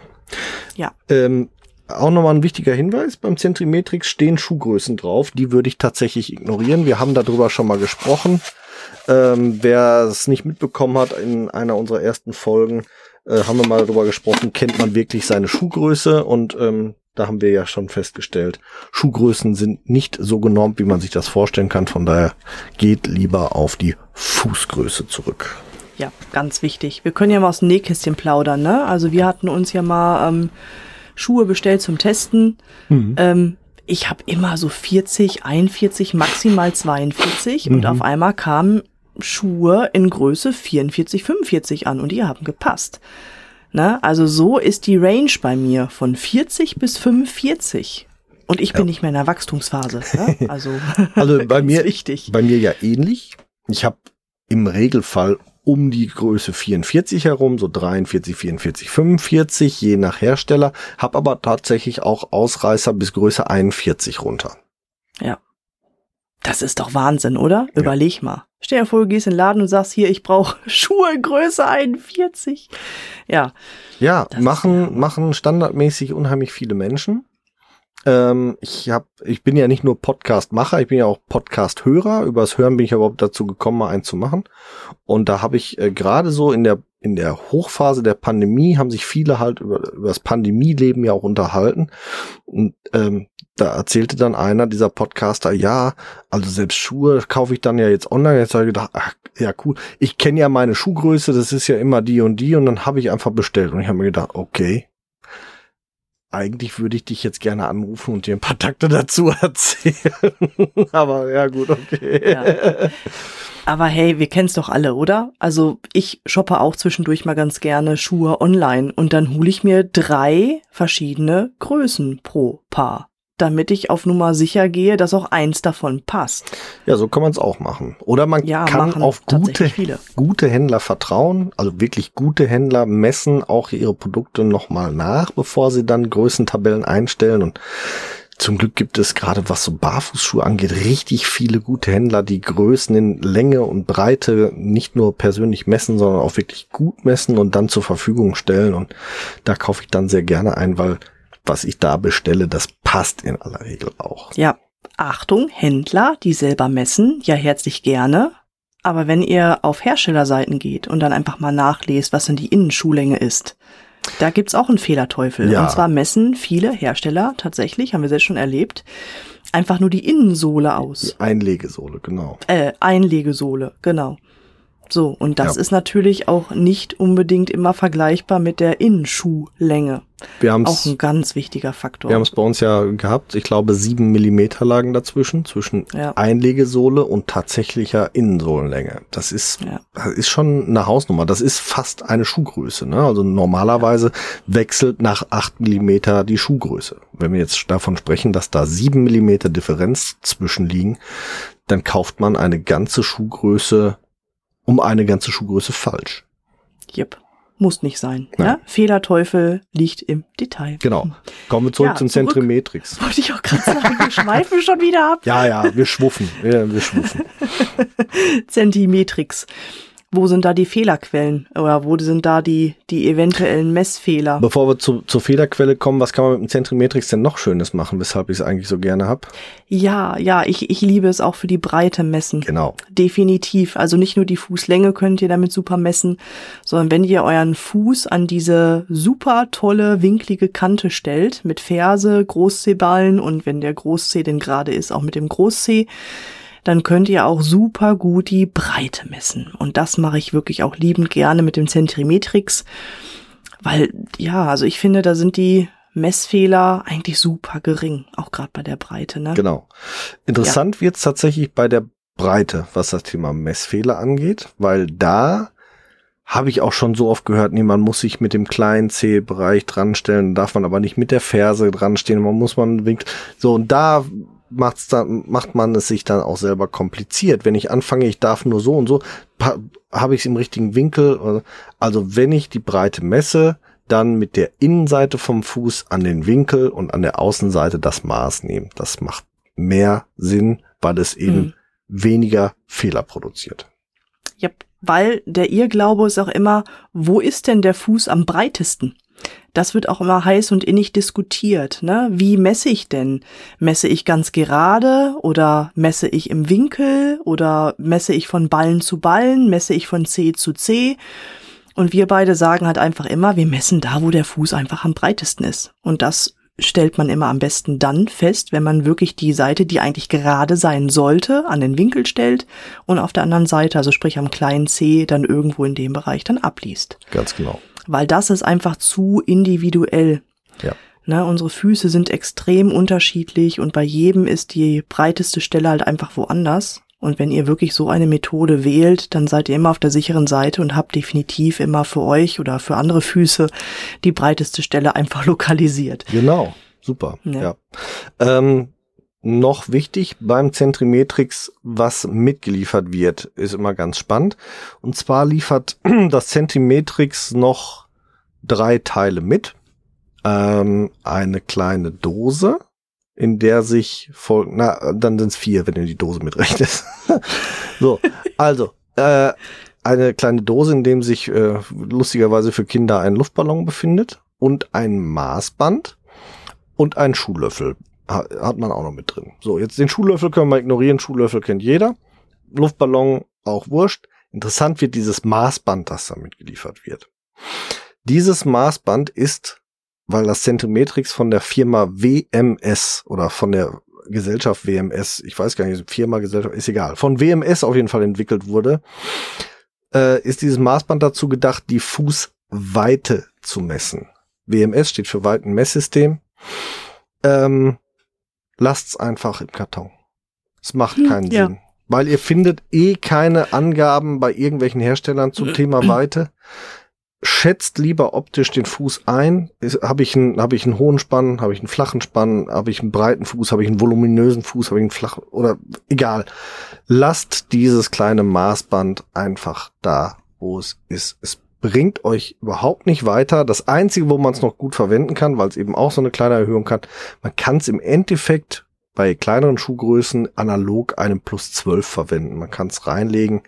Ja. Ähm, auch nochmal ein wichtiger Hinweis, beim Zentrimetrix stehen Schuhgrößen drauf, die würde ich tatsächlich ignorieren. Wir haben darüber schon mal gesprochen. Ähm, wer es nicht mitbekommen hat, in einer unserer ersten Folgen äh, haben wir mal darüber gesprochen, kennt man wirklich seine Schuhgröße und ähm, da haben wir ja schon festgestellt, Schuhgrößen sind nicht so genormt, wie man sich das vorstellen kann. Von daher geht lieber auf die Fußgröße zurück. Ja, ganz wichtig. Wir können ja mal aus dem Nähkästchen plaudern, ne? Also wir hatten uns ja mal ähm, Schuhe bestellt zum Testen. Mhm. Ähm, ich habe immer so 40, 41, maximal 42 mhm. und auf einmal kamen Schuhe in Größe 44, 45 an und die haben gepasst. Ne? Also so ist die Range bei mir von 40 bis 45. Und ich bin nicht mehr in der Wachstumsphase. Ne? (laughs) Also, also (laughs) bei mir, wichtig. bei mir ja ähnlich. Ich habe im Regelfall um die Größe 44 herum, so 43, 44, 45, je nach Hersteller, habe aber tatsächlich auch Ausreißer bis Größe 41 runter. Ja. Das ist doch Wahnsinn, oder? Ja. Überleg mal. Stell dir vor, du gehst in den Laden und sagst hier, ich brauche (laughs) Schuhe Größe 41. Ja. Ja, machen, ja. machen standardmäßig unheimlich viele Menschen. Ähm, ich hab, ich bin ja nicht nur Podcast-Macher, ich bin ja auch Podcast-Hörer. Übers Hören bin ich überhaupt dazu gekommen, mal einen zu machen. Und da habe ich äh, gerade so in der in der Hochphase der Pandemie haben sich viele halt über, über das Pandemieleben ja auch unterhalten. Und ähm, da erzählte dann einer dieser Podcaster, ja, also selbst Schuhe kaufe ich dann ja jetzt online. Jetzt habe ich gedacht, ach, ja cool, ich kenne ja meine Schuhgröße, das ist ja immer die und die und dann habe ich einfach bestellt und ich habe mir gedacht, okay, eigentlich würde ich dich jetzt gerne anrufen und dir ein paar Takte dazu (laughs) erzählen. Aber ja, gut, okay. Ja. Aber hey, wir kennen's doch alle, oder? Also ich shoppe auch zwischendurch mal ganz gerne Schuhe online und dann hole ich mir drei verschiedene Größen pro Paar damit ich auf Nummer sicher gehe, dass auch eins davon passt. Ja, so kann man es auch machen. Oder man ja, kann auf gute, gute Händler vertrauen, also wirklich gute Händler messen auch ihre Produkte nochmal nach, bevor sie dann Größentabellen einstellen und zum Glück gibt es gerade, was so Barfußschuhe angeht, richtig viele gute Händler, die Größen in Länge und Breite nicht nur persönlich messen, sondern auch wirklich gut messen und dann zur Verfügung stellen. Und da kaufe ich dann sehr gerne ein, weil was ich da bestelle, das passt in aller Regel auch. Ja, Achtung, Händler, die selber messen, ja herzlich gerne. Aber wenn ihr auf Herstellerseiten geht und dann einfach mal nachlest, was denn die Innenschuhlänge ist, da gibt's auch einen Fehlerteufel. Ja. Und zwar messen viele Hersteller tatsächlich, haben wir selbst schon erlebt, einfach nur die Innensohle aus. Die Einlegesohle, genau. Äh, Einlegesohle, genau. So, und das ja. ist natürlich auch nicht unbedingt immer vergleichbar mit der Innenschuhlänge. Wir haben's, auch ein ganz wichtiger Faktor. Wir haben es bei uns ja gehabt, ich glaube sieben Millimeter lagen dazwischen, zwischen ja. Einlegesohle und tatsächlicher Innensohlenlänge. Das ist, ja. das ist schon eine Hausnummer. Das ist fast eine Schuhgröße. Ne? Also normalerweise wechselt nach acht Millimeter die Schuhgröße. Wenn wir jetzt davon sprechen, dass da sieben Millimeter Differenz zwischen liegen, dann kauft man eine ganze Schuhgröße um eine ganze Schuhgröße falsch. Yep. muss nicht sein. Ja? Fehlerteufel liegt im Detail. Genau. Kommen wir zurück Ja, zum zurück. Zentrimetrix. Wollte ich auch gerade sagen, wir schweifen schon wieder ab. Ja, ja, wir schwuffen. Wir, wir schwuffen. (laughs) Zentimetrix. Wo sind da die Fehlerquellen? Oder wo sind da die, die eventuellen Messfehler? Bevor wir zu, zur Fehlerquelle kommen, was kann man mit dem Zentrimetrix denn noch Schönes machen, weshalb ich es eigentlich so gerne hab? Ja, ja, ich, ich liebe es auch für die Breite messen. Genau. Definitiv. Also nicht nur die Fußlänge könnt ihr damit super messen, sondern wenn ihr euren Fuß an diese super tolle, winklige Kante stellt, mit Ferse, Großzehballen und wenn der Großzeh denn gerade ist, auch mit dem Großzeh, dann könnt ihr auch super gut die Breite messen. Und das mache ich wirklich auch liebend gerne mit dem Zentimetrix, weil, ja, also ich finde, da sind die Messfehler eigentlich super gering, auch gerade bei der Breite. Ne? Genau. Interessant wird's tatsächlich bei der Breite, was das Thema Messfehler angeht, weil da habe ich auch schon so oft gehört, nee, man muss sich mit dem kleinen C-Bereich dranstellen, darf man aber nicht mit der Ferse dranstehen, man muss man winkt. So, und da macht's dann, macht man es sich dann auch selber kompliziert. Wenn ich anfange, ich darf nur so und so, habe ich es im richtigen Winkel. Also wenn ich die Breite messe, dann mit der Innenseite vom Fuß an den Winkel und an der Außenseite das Maß nehmen. Das macht mehr Sinn, weil es eben Mhm. weniger Fehler produziert. Ja, weil der Irrglaube ist auch immer, wo ist denn der Fuß am breitesten? Das wird auch immer heiß und innig diskutiert. Ne? Wie messe ich denn? Messe ich ganz gerade oder messe ich im Winkel oder messe ich von Ballen zu Ballen? Messe ich von C zu C? Und wir beide sagen halt einfach immer, wir messen da, wo der Fuß einfach am breitesten ist. Und das stellt man immer am besten dann fest, wenn man wirklich die Seite, die eigentlich gerade sein sollte, an den Winkel stellt und auf der anderen Seite, also sprich am kleinen C, dann irgendwo in dem Bereich dann abliest. Ganz genau. Weil das ist einfach zu individuell. Ja. Ne, unsere Füße sind extrem unterschiedlich und bei jedem ist die breiteste Stelle halt einfach woanders. Und wenn ihr wirklich so eine Methode wählt, dann seid ihr immer auf der sicheren Seite und habt definitiv immer für euch oder für andere Füße die breiteste Stelle einfach (laughs) lokalisiert. Genau. Super. Ja. Ja. Ähm, noch wichtig beim Zentrimetrix, was mitgeliefert wird, ist immer ganz spannend. Und zwar liefert (clears throat) das Zentrimetrix noch drei Teile mit. Ähm, eine kleine Dose, in der sich voll, na, dann sind es vier, wenn ihr die Dose mitrechnest. (laughs) so, also, äh, eine kleine Dose, in dem sich äh, lustigerweise für Kinder ein Luftballon befindet und ein Maßband und ein Schuhlöffel hat man auch noch mit drin. So, jetzt den Schuhlöffel können wir ignorieren. Schuhlöffel kennt jeder. Luftballon auch wurscht. Interessant wird dieses Maßband, das damit geliefert wird. Dieses Maßband ist, weil das Zentrimetrix von der Firma WMS oder von der Gesellschaft WMS, ich weiß gar nicht, Firma, Gesellschaft, ist egal, von WMS auf jeden Fall entwickelt wurde, äh, ist dieses Maßband dazu gedacht, die Fußweite zu messen. WMS steht für Weitenmesssystem. Ähm, lasst's einfach im Karton. Es macht Hm, keinen ja. Sinn. Weil ihr findet eh keine Angaben bei irgendwelchen Herstellern zum Thema Weite. Schätzt lieber optisch den Fuß ein. Habe ich einen, habe ich einen hohen Spann, habe ich einen flachen Spann, habe ich einen breiten Fuß, habe ich einen voluminösen Fuß, habe ich einen flachen oder egal. Lasst dieses kleine Maßband einfach da, wo es ist. Es bringt euch überhaupt nicht weiter. Das Einzige, wo man es noch gut verwenden kann, weil es eben auch so eine kleine Erhöhung hat, man kann es im Endeffekt bei kleineren Schuhgrößen analog einem plus 12 verwenden. Man kann es reinlegen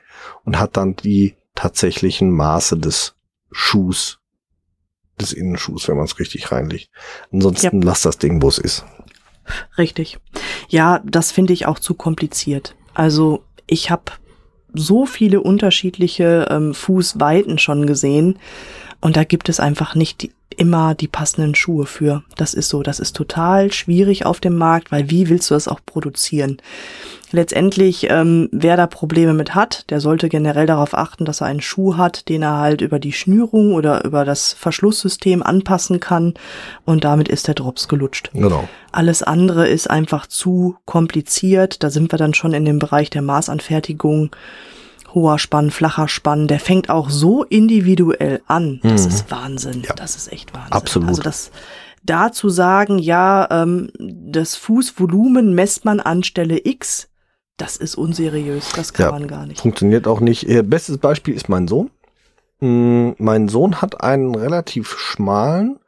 und hat dann die tatsächlichen Maße des Schuhs, des Innenschuhs, wenn man es richtig reinlegt. Ansonsten lasst das Ding, wo es ist. Richtig. Ja, das finde ich auch zu kompliziert. Also ich habe so viele unterschiedliche ähm, Fußweiten schon gesehen. Und da gibt es einfach nicht die, immer die passenden Schuhe für. Das ist so, das ist total schwierig auf dem Markt, weil wie willst du das auch produzieren? Letztendlich, ähm, wer da Probleme mit hat, der sollte generell darauf achten, dass er einen Schuh hat, den er halt über die Schnürung oder über das Verschlusssystem anpassen kann und damit ist der Drops gelutscht. Genau. Alles andere ist einfach zu kompliziert. Da sind wir dann schon in dem Bereich der Maßanfertigung. Hoher Spann, flacher Spann, der fängt auch so individuell an. Das Mhm. ist Wahnsinn. Ja. Das ist echt Wahnsinn. Absolut. Also das da zu sagen, ja, ähm, das Fußvolumen messt man an Stelle X, das ist unseriös. Das kann Ja. man gar nicht. Funktioniert auch nicht. Äh, Bestes Beispiel ist mein Sohn. Mm, Mein Sohn hat einen relativ schmalen,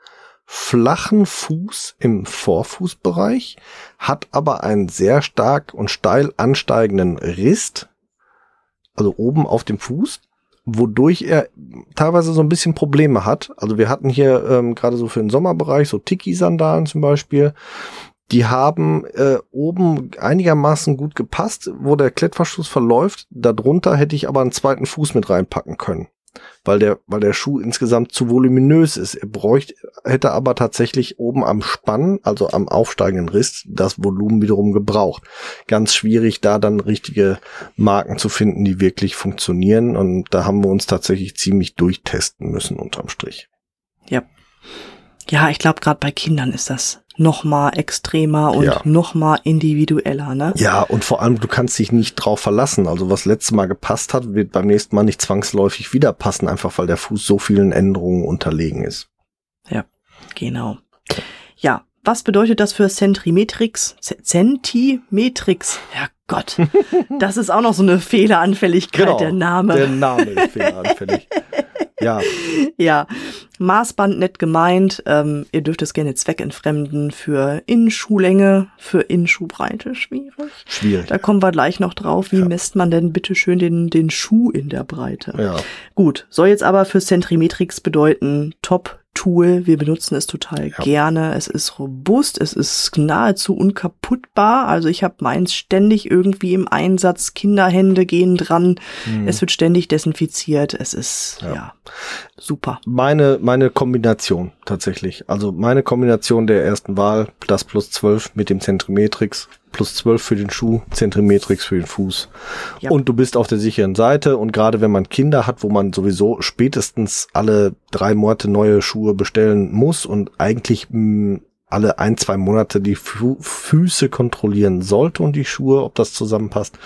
flachen Fuß im Vorfußbereich, hat aber einen sehr stark und steil ansteigenden Rist, also oben auf dem Fuß, wodurch er teilweise so ein bisschen Probleme hat. Also wir hatten hier ähm, gerade so für den Sommerbereich so Tiki-Sandalen zum Beispiel. Die haben äh, oben einigermaßen gut gepasst, wo der Klettverschluss verläuft. Darunter hätte ich aber einen zweiten Fuß mit reinpacken können weil der, weil der Schuh insgesamt zu voluminös ist. Er bräuchte, hätte aber tatsächlich oben am Spann, also am aufsteigenden Riss, das Volumen wiederum gebraucht. Ganz schwierig, da dann richtige Marken zu finden, die wirklich funktionieren. Und da haben wir uns tatsächlich ziemlich durchtesten müssen unterm Strich. Ja. Ja, ich glaube, gerade bei Kindern ist das noch mal extremer und Ja. noch mal individueller, ne? Ja, und vor allem, du kannst dich nicht drauf verlassen. Also was letztes Mal gepasst hat, wird beim nächsten Mal nicht zwangsläufig wieder passen, einfach weil der Fuß so vielen Änderungen unterlegen ist. Genau. Ja, was bedeutet das für Zentrimetrix? Z- Zentimetrix. Ja Gott, das ist auch noch so eine Fehleranfälligkeit, der Name. Genau, Der Name ist fehleranfällig. ja, (laughs) Ja, Maßband nett gemeint. Ähm, ihr dürft es gerne zweckentfremden für Innenschuhlänge, für Innenschuhbreite. Schwierig. schwierig. Da kommen wir gleich noch drauf. Wie Ja. misst man denn bitte schön den, den Schuh in der Breite? Ja. Gut, soll jetzt aber für Zentrimetrix bedeuten, Top-Tool. Wir benutzen es total Ja. gerne. Es ist robust, es ist nahezu unkaputtbar. Also ich habe meins ständig irgendwie im Einsatz. Kinderhände gehen dran. Hm. Es wird ständig desinfiziert. Es ist, ja, Ja. super. meine, meine Kombination tatsächlich. Also meine Kombination der ersten Wahl, das plus 12 mit dem Zentrimetrix, plus 12 für den Schuh, Zentrimetrix für den Fuß. Ja. Und du bist auf der sicheren Seite und gerade wenn man Kinder hat, wo man sowieso spätestens alle drei Monate neue Schuhe bestellen muss und eigentlich mh, alle ein, zwei Monate die Fu Füße kontrollieren sollte und die Schuhe, ob das zusammenpasst,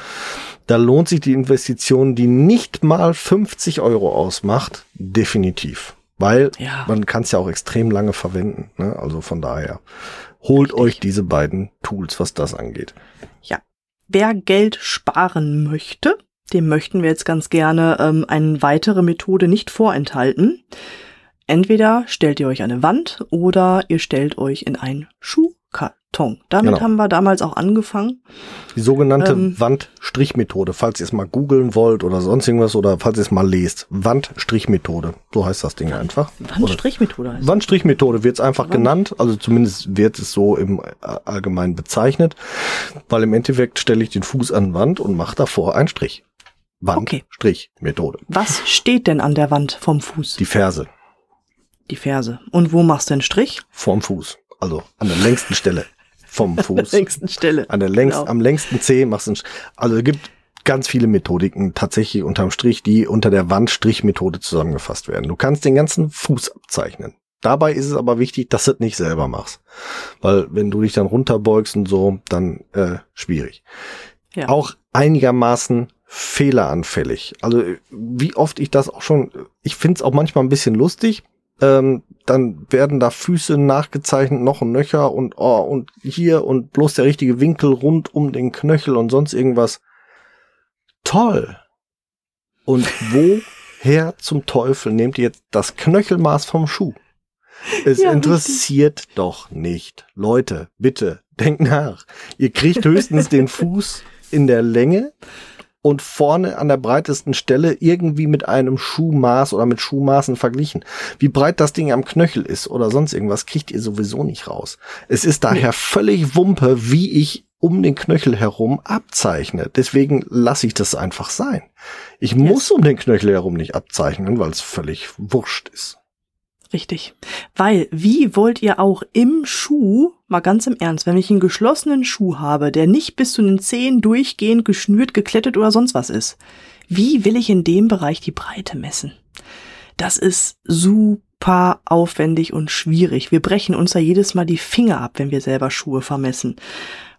da lohnt sich die Investition, die nicht mal 50 Euro ausmacht, definitiv. Weil Ja. man kann es ja auch extrem lange verwenden. Ne? Also von daher, holt Richtig. euch diese beiden Tools, was das angeht. Wer Geld sparen möchte, dem möchten wir jetzt ganz gerne ähm, eine weitere Methode nicht vorenthalten. Entweder stellt ihr euch eine Wand oder ihr stellt euch in einen Schuhkarton. Damit Genau. haben wir damals auch angefangen. Die sogenannte Ähm. Wandstrichmethode, falls ihr es mal googeln wollt oder sonst irgendwas oder falls ihr es mal lest. Wandstrichmethode, so heißt das Ding einfach. Wandstrichmethode heißt. Wandstrichmethode wird es einfach Wand- genannt, also zumindest wird es so im äh, Allgemeinen bezeichnet, weil im Endeffekt stelle ich den Fuß an die Wand und mache davor einen Strich. Okay. Wandstrichmethode. Was steht denn an der Wand vom Fuß? Die Ferse Die Ferse. Und wo machst du den Strich? vorm Fuß, also an der längsten Stelle vom An Fuß. der längsten Stelle. An der längst, Genau. am längsten Zeh machst du einen, also es gibt ganz viele Methodiken tatsächlich unterm Strich, die unter der Wandstrichmethode zusammengefasst werden. Du kannst den ganzen Fuß abzeichnen. Dabei ist es aber wichtig, dass du es nicht selber machst. Weil wenn du dich dann runterbeugst und so, dann äh, schwierig. Ja. Auch einigermaßen fehleranfällig. Also wie oft ich das auch schon, ich finde es auch manchmal ein bisschen lustig. Ähm, dann werden da Füße nachgezeichnet, noch ein Nöcher und oh, und hier und bloß der richtige Winkel rund um den Knöchel und sonst irgendwas. Toll. Und (laughs) woher zum Teufel nehmt ihr jetzt das Knöchelmaß vom Schuh? Es Ja, interessiert doch nicht. Leute, bitte, denkt nach. Ihr kriegt höchstens den (laughs) Fuß in der Länge und vorne an der breitesten Stelle irgendwie mit einem Schuhmaß oder mit Schuhmaßen verglichen. Wie breit das Ding am Knöchel ist oder sonst irgendwas, kriegt ihr sowieso nicht raus. Es ist daher völlig Wumpe, wie ich um den Knöchel herum abzeichne. Deswegen lasse ich das einfach sein. Ich muss um den Knöchel herum nicht abzeichnen, weil es völlig wurscht ist. Richtig. Weil, wie wollt ihr auch im Schuh, mal ganz im Ernst, wenn ich einen geschlossenen Schuh habe, der nicht bis zu den Zehen durchgehend geschnürt, geklettet oder sonst was ist, wie will ich in dem Bereich die Breite messen? Das ist super aufwendig und schwierig. Wir brechen uns da jedes Mal die Finger ab, wenn wir selber Schuhe vermessen.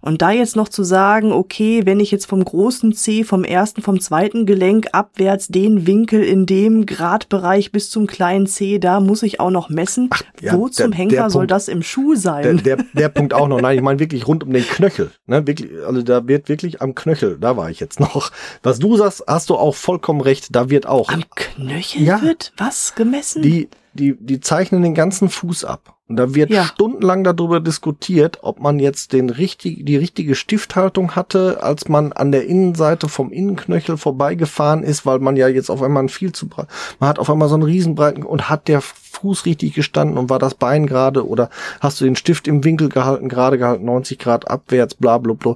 Und da jetzt noch zu sagen, okay, wenn ich jetzt vom großen C, vom ersten, vom zweiten Gelenk abwärts den Winkel in dem Gradbereich bis zum kleinen C, da muss ich auch noch messen. Ach, ja, Wo zum der, Henker der soll Punkt, das im Schuh sein? Der, der, der Punkt auch noch. Nein, ich meine wirklich rund um den Knöchel. Ne? Wirklich, also da wird wirklich am Knöchel, da war ich jetzt noch. Was du sagst, hast du auch vollkommen recht, da wird auch. Am Knöchel ja, wird was gemessen? Die, die, die zeichnen den ganzen Fuß ab. Und da wird ja. stundenlang darüber diskutiert, ob man jetzt den richtig, die richtige Stifthaltung hatte, als man an der Innenseite vom Innenknöchel vorbeigefahren ist, weil man ja jetzt auf einmal ein viel zu, man hat auf einmal so einen riesenbreiten und hat der Fuß richtig gestanden und war das Bein gerade oder hast du den Stift im Winkel gehalten, gerade gehalten, 90 Grad abwärts, bla, bla, bla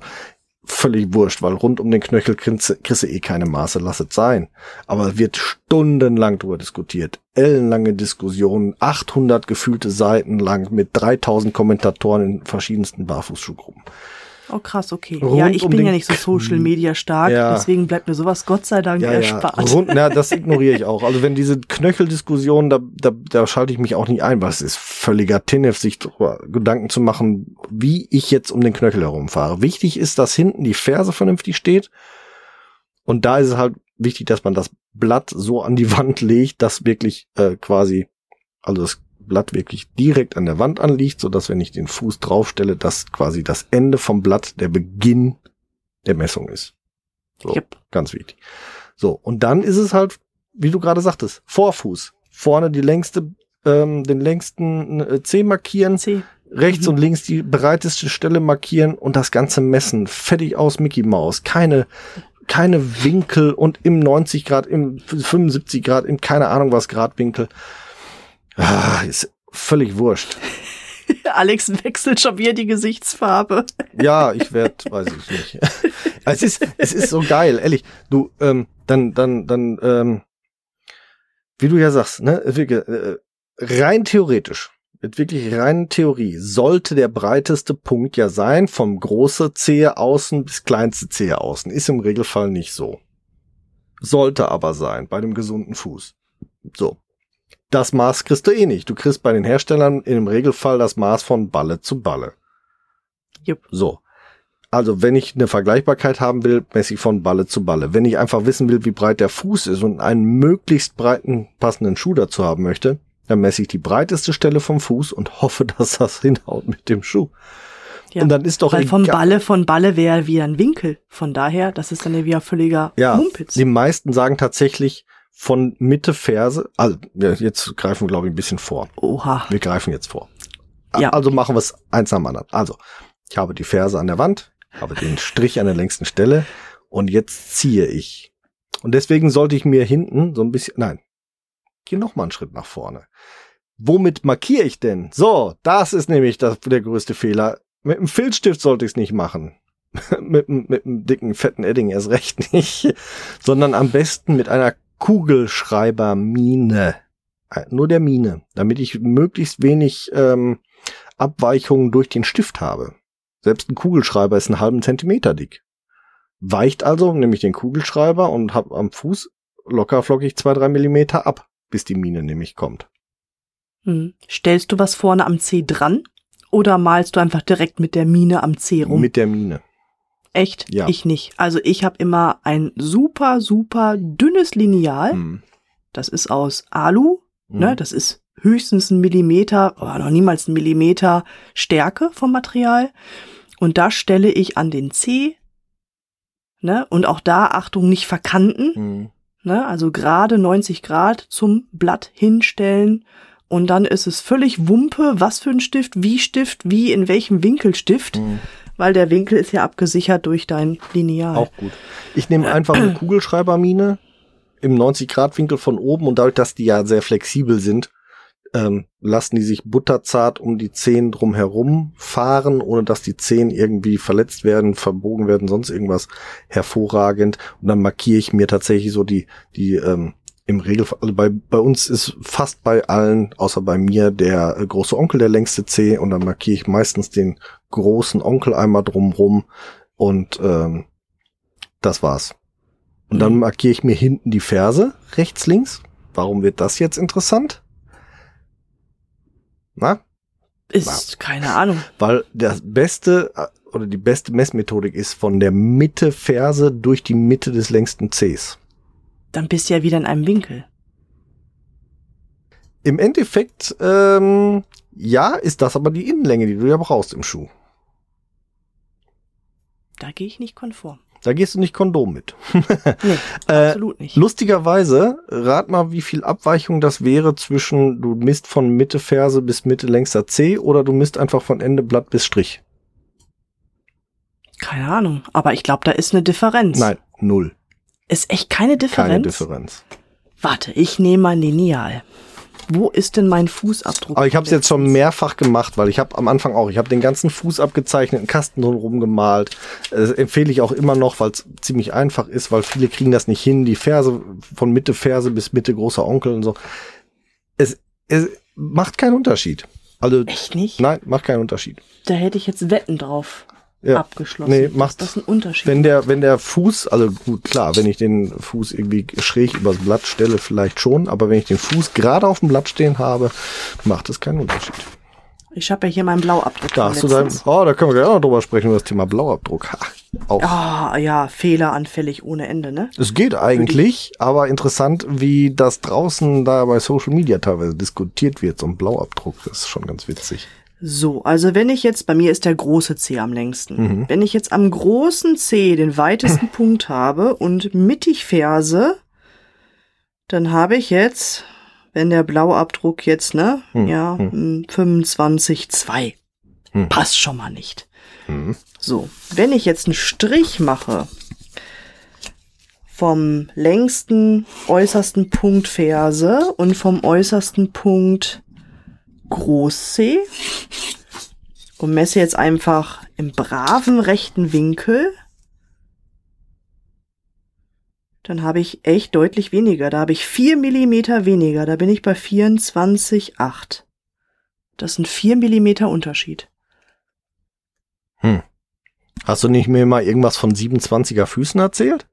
völlig wurscht, weil rund um den Knöchel kriegst, du eh keine Maße, lass es sein. Aber wird stundenlang drüber diskutiert. Ellenlange Diskussionen, 800 gefühlte Seiten lang mit 3000 Kommentatoren in verschiedensten Barfußschuhgruppen. Oh krass, okay. Rund ja, ich um bin ja nicht so Social Media stark, ja. deswegen bleibt mir sowas Gott sei Dank ja, erspart. Ja. Rund, na, das (laughs) ignoriere ich auch. Also wenn diese Knöcheldiskussion, da, da, da schalte ich mich auch nicht ein, weil es ist völliger Tinnef, sich darüber Gedanken zu machen, wie ich jetzt um den Knöchel herumfahre. Wichtig ist, dass hinten die Ferse vernünftig steht. Und da ist es halt wichtig, dass man das Blatt so an die (laughs) Wand legt, dass wirklich äh, quasi, also das Blatt wirklich direkt an der Wand anliegt, so dass wenn ich den Fuß draufstelle, dass quasi das Ende vom Blatt der Beginn der Messung ist. So, yep. ganz wichtig. So, und dann ist es halt, wie du gerade sagtest, Vorfuß. Vorne die längste, ähm, den längsten äh, C markieren. C. Rechts mhm. und links die breiteste Stelle markieren und das Ganze messen. Fertig aus Mickey Mouse. Keine, keine Winkel und im 90 Grad, im 75 Grad, im keine Ahnung was Grad Winkel. Ah, ist völlig wurscht. (laughs) Alex wechselt schon wieder die Gesichtsfarbe. Ja, ich werde, weiß ich nicht. (laughs) es ist, es ist so geil, ehrlich. Du, ähm, dann, dann, dann, ähm, wie du ja sagst, ne, äh, rein theoretisch, mit wirklich rein Theorie, sollte der breiteste Punkt ja sein, vom große Zehe außen bis kleinste Zehe außen. Ist im Regelfall nicht so. Sollte aber sein, bei dem gesunden Fuß. So das Maß kriegst du eh nicht. Du kriegst bei den Herstellern im Regelfall das Maß von Balle zu Balle. Yep. So. Also, wenn ich eine Vergleichbarkeit haben will, messe ich von Balle zu Balle. Wenn ich einfach wissen will, wie breit der Fuß ist und einen möglichst breiten passenden Schuh dazu haben möchte, dann messe ich die breiteste Stelle vom Fuß und hoffe, (laughs) dass das hinhaut mit dem Schuh. Ja, und dann ist doch weil vom Balle von Balle wäre wieder ein Winkel. Von daher, das ist dann ja wieder völliger ja, Mumpitz. Die meisten sagen tatsächlich, von Mitte Ferse, also jetzt greifen wir glaube ich ein bisschen vor. Oha. Wir greifen jetzt vor. Ja. Also machen wir es eins nach dem anderen. Also, ich habe die Ferse an der Wand, habe den Strich an der längsten Stelle und jetzt ziehe ich. Und deswegen sollte ich mir hinten so ein bisschen, nein, gehe noch mal einen Schritt nach vorne. Womit markiere ich denn? So, das ist nämlich das, der größte Fehler. Mit einem Filzstift sollte ich es nicht machen. (laughs) mit, mit einem dicken, fetten Edding erst recht nicht. Sondern am besten mit einer Kugelschreibermine. Äh, nur der Mine, damit ich möglichst wenig ähm, Abweichungen durch den Stift habe. Selbst ein Kugelschreiber ist einen halben Zentimeter dick. Weicht also, nehme ich den Kugelschreiber und habe am Fuß locker flockig zwei, drei Millimeter ab, bis die Mine nämlich kommt. Hm. Stellst du was vorne am C dran oder malst du einfach direkt mit der Mine am C rum? Mit der Mine. Echt? Ja. Ich nicht. Also ich habe immer ein super, super dünnes Lineal. Hm. Das ist aus Alu. Hm. Ne? Das ist höchstens ein Millimeter, oder noch niemals ein Millimeter Stärke vom Material. Und da stelle ich an den C. Ne? Und auch da, Achtung, nicht verkanten. Hm. Ne? Also gerade 90 Grad zum Blatt hinstellen. Und dann ist es völlig Wumpe, was für ein Stift, wie Stift, wie in welchem Winkel Stift. Weil der Winkel ist ja abgesichert durch dein Lineal. Auch gut. Ich nehme einfach eine (clears throat) Kugelschreibermine im 90-Grad-Winkel von oben und dadurch, dass die ja sehr flexibel sind, ähm, lassen die sich butterzart um die Zehen drumherum fahren, ohne dass die Zehen irgendwie verletzt werden, verbogen werden, sonst irgendwas hervorragend. Und dann markiere ich mir tatsächlich so die, die ähm, im Regelfall, also bei, bei uns ist fast bei allen, außer bei mir, der äh, große Onkel der längste C und dann markiere ich meistens den großen Onkel einmal drumrum und ähm, das war's. Und dann mhm. markiere ich mir hinten die Ferse, rechts, links. Warum wird das jetzt interessant? Na? Ist Na. keine Ahnung. Weil das Beste, oder die beste Messmethodik ist von der Mitte Ferse durch die Mitte des längsten Cs. Dann bist du ja wieder in einem Winkel. Im Endeffekt, ähm, ja, ist das aber die Innenlänge, die du ja brauchst im Schuh. Da gehe ich nicht konform. Da gehst du nicht Kondom mit. (laughs) Nee, Äh, absolut nicht. Lustigerweise, rat mal, wie viel Abweichung das wäre zwischen, du misst von Mitte Ferse bis Mitte längster C oder du misst einfach von Ende Blatt bis Strich. Keine Ahnung. Aber ich glaube, da ist eine Differenz. Nein, null. Ist echt keine Differenz? Keine Differenz. Warte, ich nehme mein Lineal. Wo ist denn mein Fußabdruck? Aber ich habe es jetzt schon mehrfach gemacht, weil ich habe am Anfang auch, ich habe den ganzen Fuß abgezeichnet, einen Kasten drumherum gemalt. Das empfehle ich auch immer noch, weil es ziemlich einfach ist, weil viele kriegen das nicht hin, die Ferse von Mitte Ferse bis Mitte großer Onkel und so. Es, es macht keinen Unterschied. Also Echt nicht? nein, macht keinen Unterschied. Da hätte ich jetzt Wetten drauf Ja. abgeschlossen. Nee, macht- das ein Unterschied. Wenn der, wenn der Fuß, also gut, klar, wenn ich den Fuß irgendwie schräg übers Blatt stelle, vielleicht schon, aber wenn ich den Fuß gerade auf dem Blatt stehen habe, macht es keinen Unterschied. ich habe ja hier meinen Blauabdruck. Da hast du dein, oh, da können wir auch noch drüber sprechen, über das Thema Blauabdruck. Ha, auch. Ah, ja, fehleranfällig ohne Ende, ne? Es geht eigentlich, aber interessant, wie das draußen da bei Social Media teilweise diskutiert wird, so ein Blauabdruck, das ist schon ganz witzig. So, also wenn ich jetzt, bei mir ist der große C am längsten. Mhm. Wenn ich jetzt am großen C den weitesten (laughs) Punkt habe und mittig Ferse, dann habe ich jetzt, wenn der Blauabdruck jetzt, ne, Hm, ja, hm. 25,2. Hm. Passt schon mal nicht. Mhm. So, wenn ich jetzt einen Strich mache vom längsten äußersten Punkt Ferse und vom äußersten Punkt Groß C und messe jetzt einfach im braven rechten Winkel, dann habe ich echt deutlich weniger. Da habe ich vier Millimeter weniger. Da bin ich bei 24,8. Das sind vier Millimeter Unterschied. Hast du nicht mir mal irgendwas von 27er Füßen erzählt?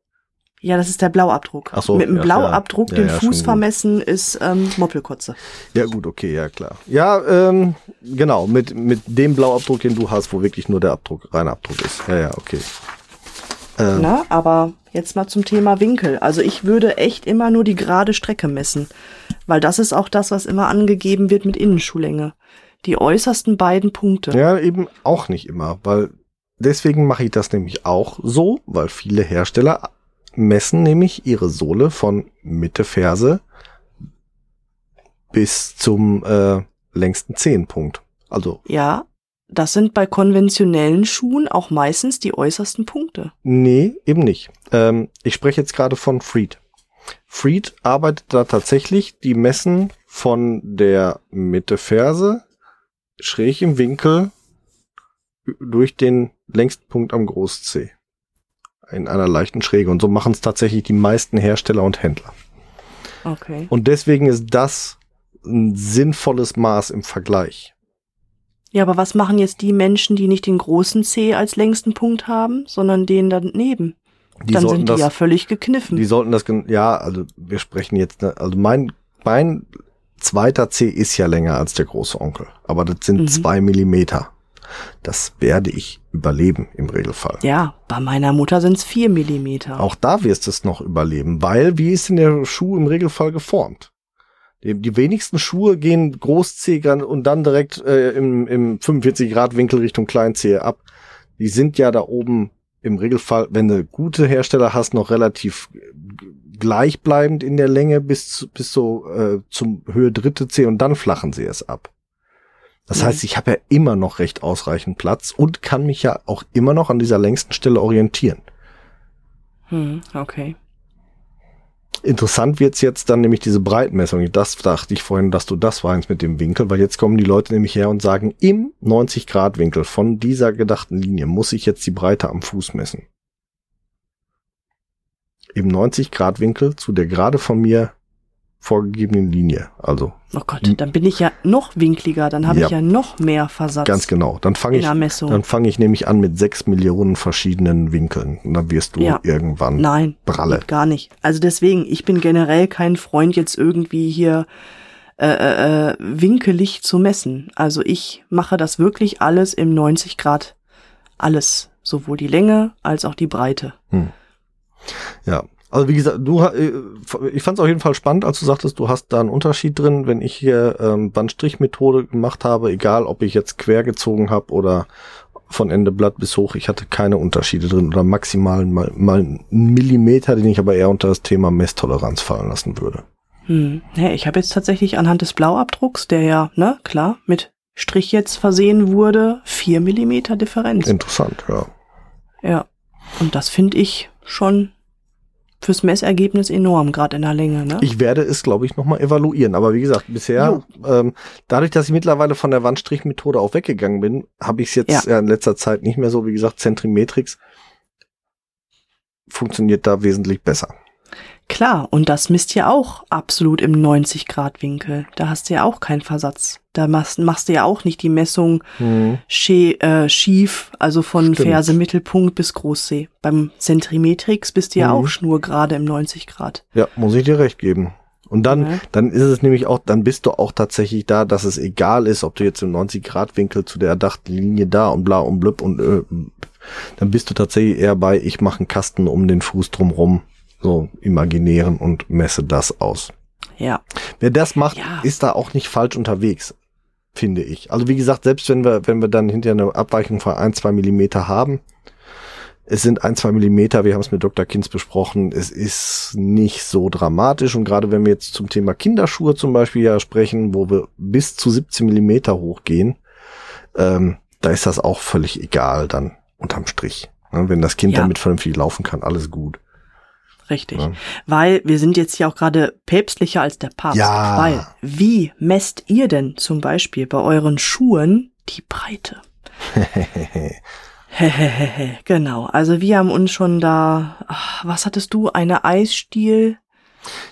Ja, das ist der Blauabdruck. Ach so, Mit dem ja, Blauabdruck ja. den Ja, Fuß vermessen ist ähm, Moppelkotze. Ja, gut, okay, ja, klar. Ja, ähm, genau, mit, mit dem Blauabdruck, den du hast, wo wirklich nur der Abdruck, reiner Abdruck ist. Ja, ja, okay. Ähm, Na, aber jetzt mal zum Thema Winkel. Also ich würde echt immer nur die gerade Strecke messen, weil das ist auch das, was immer angegeben wird mit Innenschuhlänge. Die äußersten beiden Punkte. Ja, eben auch nicht immer, weil deswegen mache ich das nämlich auch so, weil viele Hersteller messen nämlich ihre Sohle von Mitte Ferse bis zum äh, längsten Zehenpunkt. Also Ja, das sind bei konventionellen Schuhen auch meistens die äußersten Punkte. nee, eben nicht. Ähm, ich spreche jetzt gerade von Freed. Freed arbeitet da tatsächlich, die messen von der Mitte Ferse schräg im Winkel durch den längsten Punkt am Groß C. In einer leichten Schräge. Und so machen es tatsächlich die meisten Hersteller und Händler. Okay. Und deswegen ist das ein sinnvolles Maß im Vergleich. Ja, aber was machen jetzt die Menschen, die nicht den großen C als längsten Punkt haben, sondern den daneben? Die Dann sind die das, ja völlig gekniffen. die sollten das, ja, also wir sprechen jetzt, ne, also mein, mein zweiter C ist ja länger als der große Onkel. Aber das sind Mhm. zwei Millimeter. Das werde ich überleben im Regelfall. ja, bei meiner Mutter sind's vier Millimeter. Auch da wirst du es noch überleben, weil wie ist denn der Schuh im Regelfall geformt? Die, wenigsten Schuhe gehen Großzeh und dann direkt äh, im, im 45 Grad Winkel Richtung Kleinzehe ab. Die sind ja da oben im Regelfall, wenn du gute Hersteller hast, noch relativ gleichbleibend in der Länge bis, zu- bis so äh, zum Höhe dritte Zeh und dann flachen sie es ab. Das Mhm. heißt, ich habe ja immer noch recht ausreichend Platz und kann mich ja auch immer noch an dieser längsten Stelle orientieren. Hm, okay. Interessant wird's jetzt dann nämlich diese Breitenmessung. Das dachte ich vorhin, dass du das meinst mit dem Winkel, weil jetzt kommen die Leute nämlich her und sagen, im 90 Grad Winkel von dieser gedachten Linie muss ich jetzt die Breite am Fuß messen. Im 90 Grad Winkel zu der gerade von mir vorgegebenen Linie. Also Oh Gott, dann bin ich ja noch winkliger, dann habe Ja. ich ja noch mehr Versatz ganz genau. Dann fange ich, dann fange ich nämlich an mit sechs Millionen verschiedenen Winkeln. Und dann wirst du Ja. irgendwann Nein, Bralle. gar nicht. Also deswegen, ich bin generell kein Freund, jetzt irgendwie hier äh, äh, äh, winkelig zu messen. Also ich mache das wirklich alles im 90 Grad alles, sowohl die Länge als auch die Breite. Hm. Ja, also wie gesagt, du, äh, ich fand es auf jeden Fall spannend, als du sagtest, du hast da einen Unterschied drin, wenn ich hier ähm, Bandstrichmethode gemacht habe, egal ob ich jetzt quer gezogen habe oder von Ende Blatt bis hoch, ich hatte keine Unterschiede drin oder maximal mal, mal einen Millimeter, den ich aber eher unter das Thema Messtoleranz fallen lassen würde. Hm. Hey, ich habe jetzt tatsächlich anhand des Blauabdrucks, der ja, ne, klar, mit Strich jetzt versehen wurde, vier Millimeter Differenz. Interessant, ja. Ja. Und das finde ich schon fürs Messergebnis enorm, gerade in der Länge. Ne? Ich werde es, glaube ich, nochmal evaluieren. Aber wie gesagt, bisher, ähm, dadurch, dass ich mittlerweile von der Wandstrichmethode auch weggegangen bin, habe ich es jetzt ja. in letzter Zeit nicht mehr so, wie gesagt, Zentrimetrix funktioniert da wesentlich besser. Klar, und das misst ja auch absolut im 90-Grad-Winkel. Da hast du ja auch keinen Versatz. Da machst, machst du ja auch nicht die Messung mhm. schie, äh, schief, also von Stimmt. Ferse Mittelpunkt bis Großsee. Beim Zentrimetrix bist du ja mhm. auch schnurgerade im 90 Grad. Ja, muss ich dir recht geben. Und dann, ja. dann ist es nämlich auch, dann bist du auch tatsächlich da, dass es egal ist, ob du jetzt im 90 Grad Winkel zu der erdachten Linie da und bla und blub und äh, dann bist du tatsächlich eher bei, ich mache einen Kasten um den Fuß drumrum so imaginären und messe das aus. Ja. Wer das macht, ja. ist da auch nicht falsch unterwegs, finde ich. Also wie gesagt, selbst wenn wir, wenn wir dann hinterher eine Abweichung von ein, zwei Millimeter haben, es sind ein, zwei Millimeter, wir haben es mit Dr. Kinz besprochen, es ist nicht so dramatisch und gerade wenn wir jetzt zum Thema Kinderschuhe zum Beispiel ja sprechen, wo wir bis zu 17 Millimeter hochgehen, ähm, da ist das auch völlig egal dann unterm Strich. Ne? Wenn das Kind ja. damit vernünftig laufen kann, alles gut. Richtig. Ja. Weil wir sind jetzt ja auch gerade päpstlicher als der Papst. Ja. Weil, wie messt ihr denn zum Beispiel bei euren Schuhen die Breite? (laughs) genau. Also wir haben uns schon da, ach, was hattest du, eine Eisstiel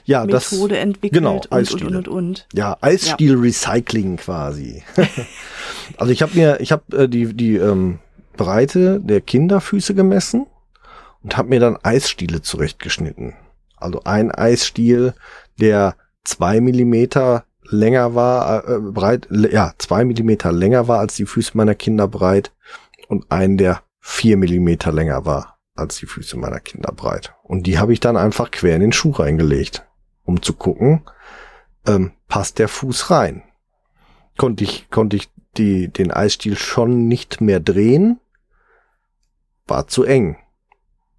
ja, Methode das, entwickelt genau, und, und, und, und, und. Ja, Eisstil-Recycling quasi. (laughs) also ich habe mir, ich habe äh, die, die ähm, Breite der Kinderfüße gemessen und habe mir dann Eisstiele zurechtgeschnitten. Also ein Eisstiel, der zwei Millimeter länger war, äh, breit, ja, zwei Millimeter länger war als die Füße meiner Kinder breit und einen, der vier Millimeter länger war als die Füße meiner Kinder breit. Und die habe ich dann einfach quer in den Schuh reingelegt, um zu gucken, ähm, passt der Fuß rein. Konnte ich, konnte ich die, den Eisstiel schon nicht mehr drehen, war zu eng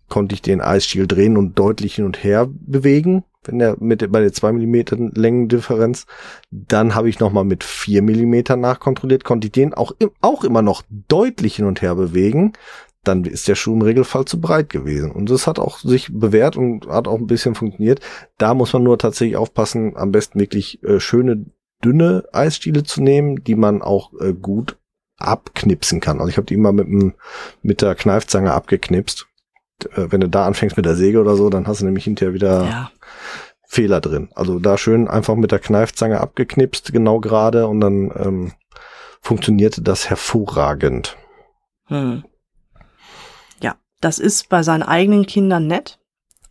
konnte ich den Eisstiel drehen und deutlich hin und her bewegen, wenn er mit bei der 2 mm Längendifferenz. Dann habe ich nochmal mit 4 mm nachkontrolliert, konnte ich den auch, auch immer noch deutlich hin und her bewegen. Dann ist der Schuh im Regelfall zu breit gewesen. Und das hat auch sich bewährt und hat auch ein bisschen funktioniert. Da muss man nur tatsächlich aufpassen, am besten wirklich äh, schöne, dünne Eisstiele zu nehmen, die man auch äh, gut abknipsen kann. Also ich habe die immer mit, mit der Kneifzange abgeknipst wenn du da anfängst mit der Säge oder so, dann hast du nämlich hinterher wieder ja. Fehler drin. Also da schön einfach mit der Kneifzange abgeknipst, genau gerade, und dann ähm, funktionierte das hervorragend. Hm. Ja, das ist bei seinen eigenen Kindern nett,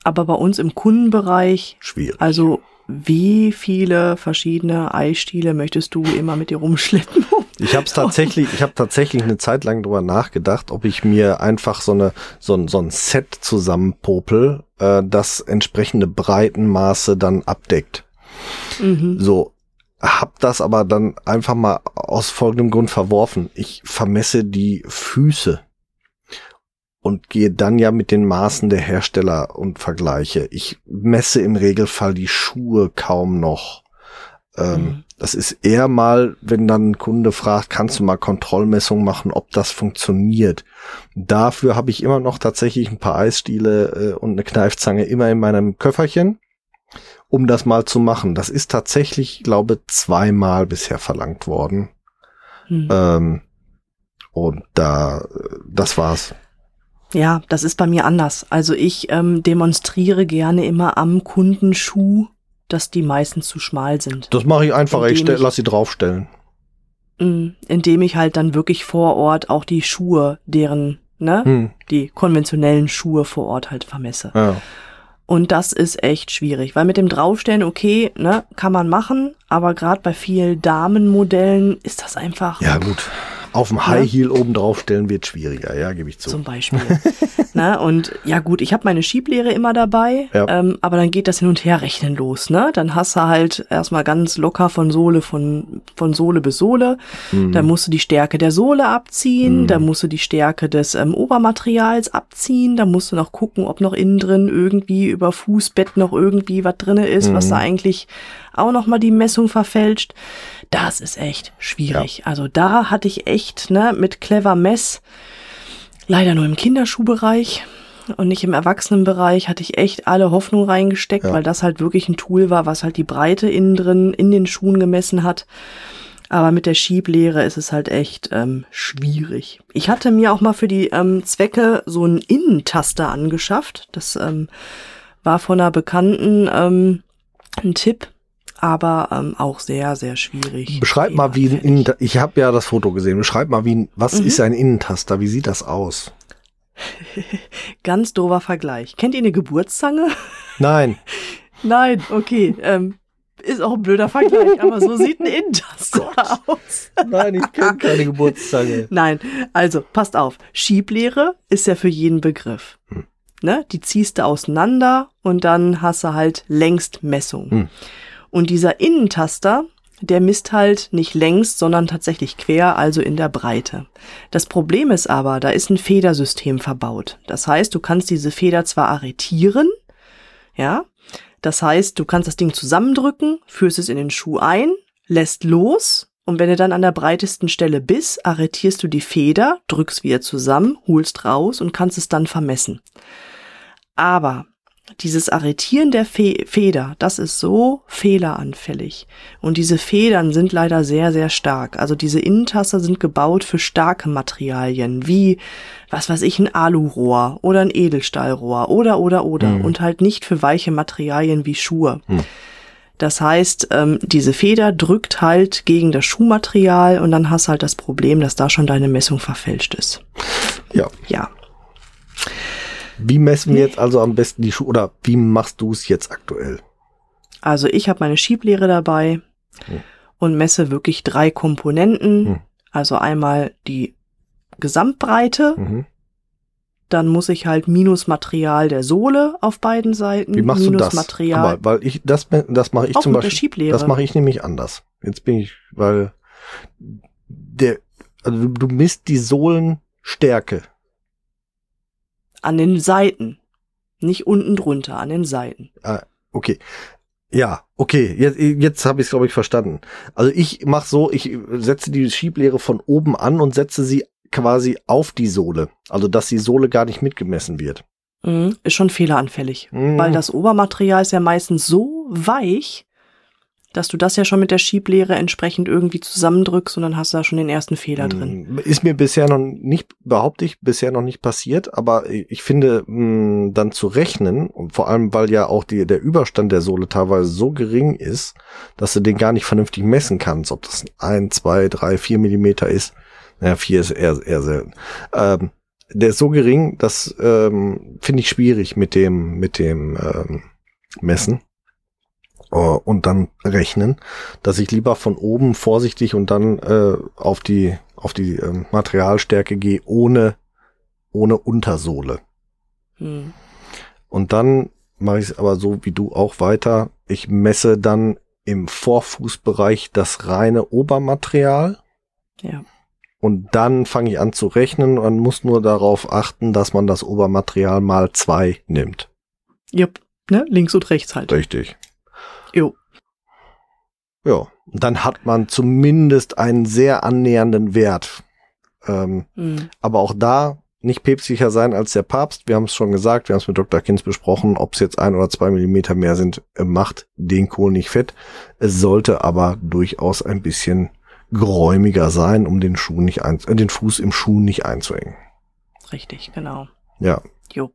aber bei uns im Kundenbereich schwierig. Also wie viele verschiedene Eisstiele möchtest du immer mit dir rumschleppen? (laughs) Ich habe tatsächlich, ich habe tatsächlich eine Zeit lang drüber nachgedacht, ob ich mir einfach so eine so ein, so ein Set zusammenpopel, äh, das entsprechende Breitenmaße dann abdeckt. Mhm. So hab das aber dann einfach mal aus folgendem Grund verworfen. Ich vermesse die Füße und gehe dann ja mit den Maßen der Hersteller und vergleiche. Ich messe im Regelfall die Schuhe kaum noch. Ähm, mhm. Das ist eher mal, wenn dann ein Kunde fragt, kannst du mal Kontrollmessung machen, ob das funktioniert. Dafür habe ich immer noch tatsächlich ein paar Eisstiele äh, und eine Kneifzange immer in meinem Köfferchen, um das mal zu machen. Das ist tatsächlich, glaube zweimal bisher verlangt worden. Mhm. Ähm, und da, das war's. Ja, das ist bei mir anders. Also ich ähm, demonstriere gerne immer am Kundenschuh, dass die meistens zu schmal sind. Das mache ich einfach, ich, stell, ich lass sie draufstellen. Mm, indem ich halt dann wirklich vor Ort auch die Schuhe, deren, ne, hm. die konventionellen Schuhe vor Ort halt vermesse. Ja. Und das ist echt schwierig, weil mit dem Draufstellen, okay, ne, kann man machen, aber gerade bei vielen Damenmodellen ist das einfach. Ja, gut. Auf dem High Heel oben drauf stellen wird schwieriger, ja, gebe ich zu. Zum Beispiel. (laughs) Na, und ja gut, ich habe meine Schieblehre immer dabei, Ja. ähm, aber dann geht das hin und her rechnen los. Ne? Dann hast du halt erstmal ganz locker von Sohle, von, von Sohle bis Sohle. Mhm. Dann musst du die Stärke der Sohle abziehen, dann musst du die Stärke des ähm, Obermaterials abziehen, dann musst du noch gucken, ob noch innen drin irgendwie über Fußbett noch irgendwie was drinne ist, was da eigentlich auch noch mal die Messung verfälscht. Das ist echt schwierig. Also da hatte ich echt ne, mit Clever Mess leider nur im Kinderschuhbereich und nicht im Erwachsenenbereich hatte ich echt alle Hoffnung reingesteckt, Ja. weil das halt wirklich ein Tool war, was halt die Breite innen drin in den Schuhen gemessen hat. Aber mit der Schieblehre ist es halt echt ähm, schwierig. Ich hatte mir auch mal für die ähm, Zwecke so einen Innentaster angeschafft. Das ähm, war von einer Bekannten ähm, ein Tipp, aber ähm, auch sehr, sehr schwierig. Beschreib mal, wie ein. Innentaster, ich habe ja das Foto gesehen, beschreib mal, wie ein, was Mhm. ist ein Innentaster, wie sieht das aus? (laughs) Ganz doofer Vergleich. Kennt ihr eine Geburtszange? Nein, (laughs) Nein, okay. Ähm, ist auch ein blöder Vergleich, aber so sieht ein Innentaster (laughs) aus. nein, ich kenne keine Geburtszange. Nein, also passt auf. Schieblehre ist ja für jeden Begriff. Hm. Ne? Die ziehst du auseinander und dann hast du halt Längstmessung. Hm. Und dieser Innentaster, der misst halt nicht längs, sondern tatsächlich quer, also in der Breite. Das Problem ist aber, da ist ein Federsystem verbaut. Das heißt, du kannst diese Feder zwar arretieren, ja, das heißt, du kannst das Ding zusammendrücken, führst es in den Schuh ein, lässt los und wenn du dann an der breitesten Stelle bist, arretierst du die Feder, drückst wieder zusammen, holst raus und kannst es dann vermessen. Aber dieses Arretieren der Fe Feder, das ist so fehleranfällig. Und diese Federn sind leider sehr, sehr stark. Also diese Innentaster sind gebaut für starke Materialien, wie, was weiß ich, ein Alurohr oder ein Edelstahlrohr oder, oder, oder. Mhm. Und halt nicht für weiche Materialien wie Schuhe. Mhm. Das heißt, ähm, diese Feder drückt halt gegen das Schuhmaterial und dann hast halt das Problem, dass da schon deine Messung verfälscht ist. Ja. Ja. Wie messen wir jetzt also am besten die Schuhe oder wie machst du es jetzt aktuell? Also ich habe meine Schieblehre dabei Hm. und messe wirklich drei Komponenten. Hm. Also einmal die Gesamtbreite, Mhm. dann muss ich halt Minusmaterial der Sohle auf beiden Seiten. Wie machst du das? Guck mal, weil ich das das mache ich Auch zum Beispiel. Das mache ich nämlich anders. Jetzt bin ich, weil der also du misst die Sohlenstärke. An den Seiten. Nicht unten drunter, an den Seiten. Okay. Ja, okay, jetzt, jetzt habe ich es, glaube ich, verstanden. Also ich mache so, ich setze die Schieblehre von oben an und setze sie quasi auf die Sohle. Also dass die Sohle gar nicht mitgemessen wird. Mhm. Ist schon fehleranfällig. Mhm. Weil das Obermaterial ist ja meistens so weich, dass du das ja schon mit der Schieblehre entsprechend irgendwie zusammendrückst und dann hast du da schon den ersten Fehler drin. Mm, Ist mir bisher noch nicht, behaupte ich, bisher noch nicht passiert, aber ich finde, mh, dann zu rechnen, und vor allem, weil ja auch die, der Überstand der Sohle teilweise so gering ist, dass du den gar nicht vernünftig messen kannst, ob das ein, zwei, drei, vier Millimeter ist. Naja, vier ist eher, eher selten. Ähm, der ist so gering, das ähm, finde ich schwierig mit dem, mit dem ähm, Messen äh, und dann rechnen, dass ich lieber von oben vorsichtig und dann äh, auf die auf die ähm, Materialstärke gehe ohne ohne Untersohle. Hm. Und dann mache ich es aber so wie du auch weiter. Ich messe dann im Vorfußbereich das reine Obermaterial Ja. und dann fange ich an zu rechnen. Man muss nur darauf achten, dass man das Obermaterial mal zwei nimmt. Jupp. Ne? Links und rechts halt. Richtig. Jo. Ja, dann hat man zumindest einen sehr annähernden Wert. Ähm, Hm. aber auch da nicht päpstlicher sein als der Papst. Wir haben es schon gesagt, wir haben es mit Dr. Kinz besprochen, ob es jetzt ein oder zwei Millimeter mehr sind, äh, macht den Kohl nicht fett. Es sollte aber durchaus ein bisschen geräumiger sein, um den Schuh nicht ein, äh, den Fuß im Schuh nicht einzuengen. Richtig, genau. Ja. Jo.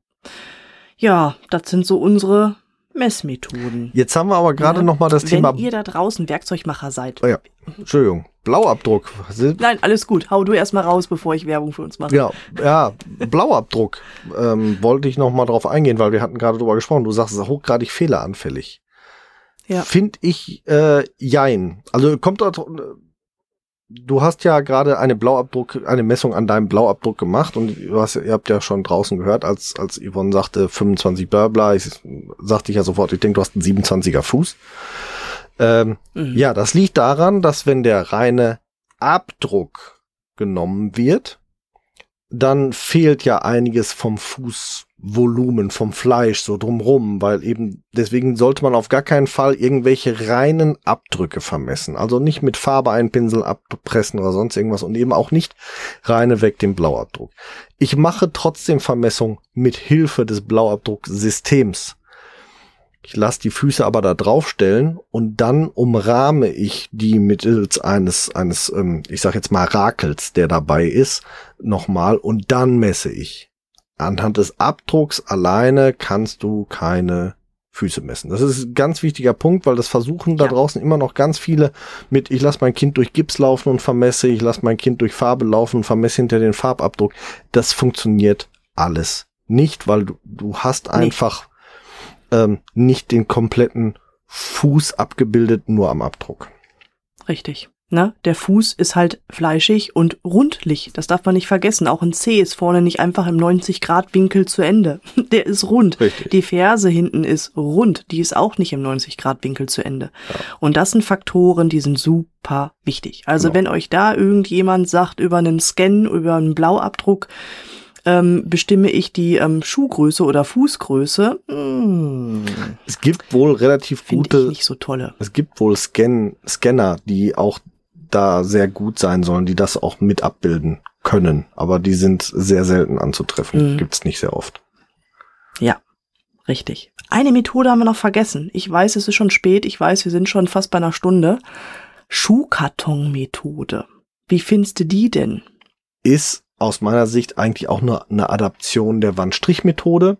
Ja, das sind so unsere Messmethoden. Jetzt haben wir aber gerade Ja. noch mal das Wenn Thema, ihr da draußen Werkzeugmacher seid. Oh ja. Entschuldigung, Blauabdruck. Nein, alles gut. Hau du erst mal raus, bevor ich Werbung für uns mache. Ja, ja, Blauabdruck ähm, wollte ich noch mal drauf eingehen, weil wir hatten gerade drüber gesprochen. Du sagst, es ist hochgradig fehleranfällig. Ja. Find ich äh, jein. Also kommt dort, du hast ja gerade eine Blauabdruck, eine Messung an deinem Blauabdruck gemacht und du hast, ihr habt ja schon draußen gehört, als, als Yvonne sagte 25 bla bla, ich sagte ich ja sofort, ich denke, du hast einen 27er Fuß. Ähm, mhm. Ja, das liegt daran, dass wenn der reine Abdruck genommen wird, dann fehlt ja einiges vom Fußvolumen, vom Fleisch so drumrum, weil eben deswegen sollte man auf gar keinen Fall irgendwelche reinen Abdrücke vermessen. Also nicht mit Farbe einen Pinsel abpressen oder sonst irgendwas und eben auch nicht reine weg den Blauabdruck. Ich mache trotzdem Vermessung mit Hilfe des Blauabdrucksystems. Ich lasse die Füße aber da draufstellen und dann umrahme ich die mittels eines, eines, ähm, ich sag jetzt mal Rakels, der dabei ist, nochmal und dann messe ich. Anhand des Abdrucks alleine kannst du keine Füße messen. Das ist ein ganz wichtiger Punkt, weil das versuchen da draußen immer noch ganz viele mit, ich lasse mein Kind durch Gips laufen und vermesse, ich lasse mein Kind durch Farbe laufen und vermesse hinter den Farbabdruck. Das funktioniert alles nicht, weil du, du hast einfach ähm, nicht den kompletten Fuß abgebildet, nur am Abdruck. Richtig. Ne? Der Fuß ist halt fleischig und rundlich. Das darf man nicht vergessen. Auch ein C ist vorne nicht einfach im 90-Grad-Winkel zu Ende. (laughs) Der ist rund. Richtig. Die Ferse hinten ist rund. Die ist auch nicht im 90-Grad-Winkel zu Ende. Ja. Und das sind Faktoren, die sind super wichtig. Also genau. wenn euch da irgendjemand sagt über einen Scan, über einen Blauabdruck, ähm, bestimme ich die ähm, Schuhgröße oder Fußgröße. Hm. Es gibt wohl relativ gute. Ich nicht so tolle. Es gibt wohl Scan, Scanner, die auch da sehr gut sein sollen, die das auch mit abbilden können. Aber die sind sehr selten anzutreffen. Mhm. Gibt's nicht sehr oft. Ja, richtig. Eine Methode haben wir noch vergessen. Ich weiß, es ist schon spät. Ich weiß, wir sind schon fast bei einer Stunde. Schuhkarton-Methode. Wie findest du die denn? Ist aus meiner Sicht eigentlich auch nur eine Adaption der Wandstrichmethode.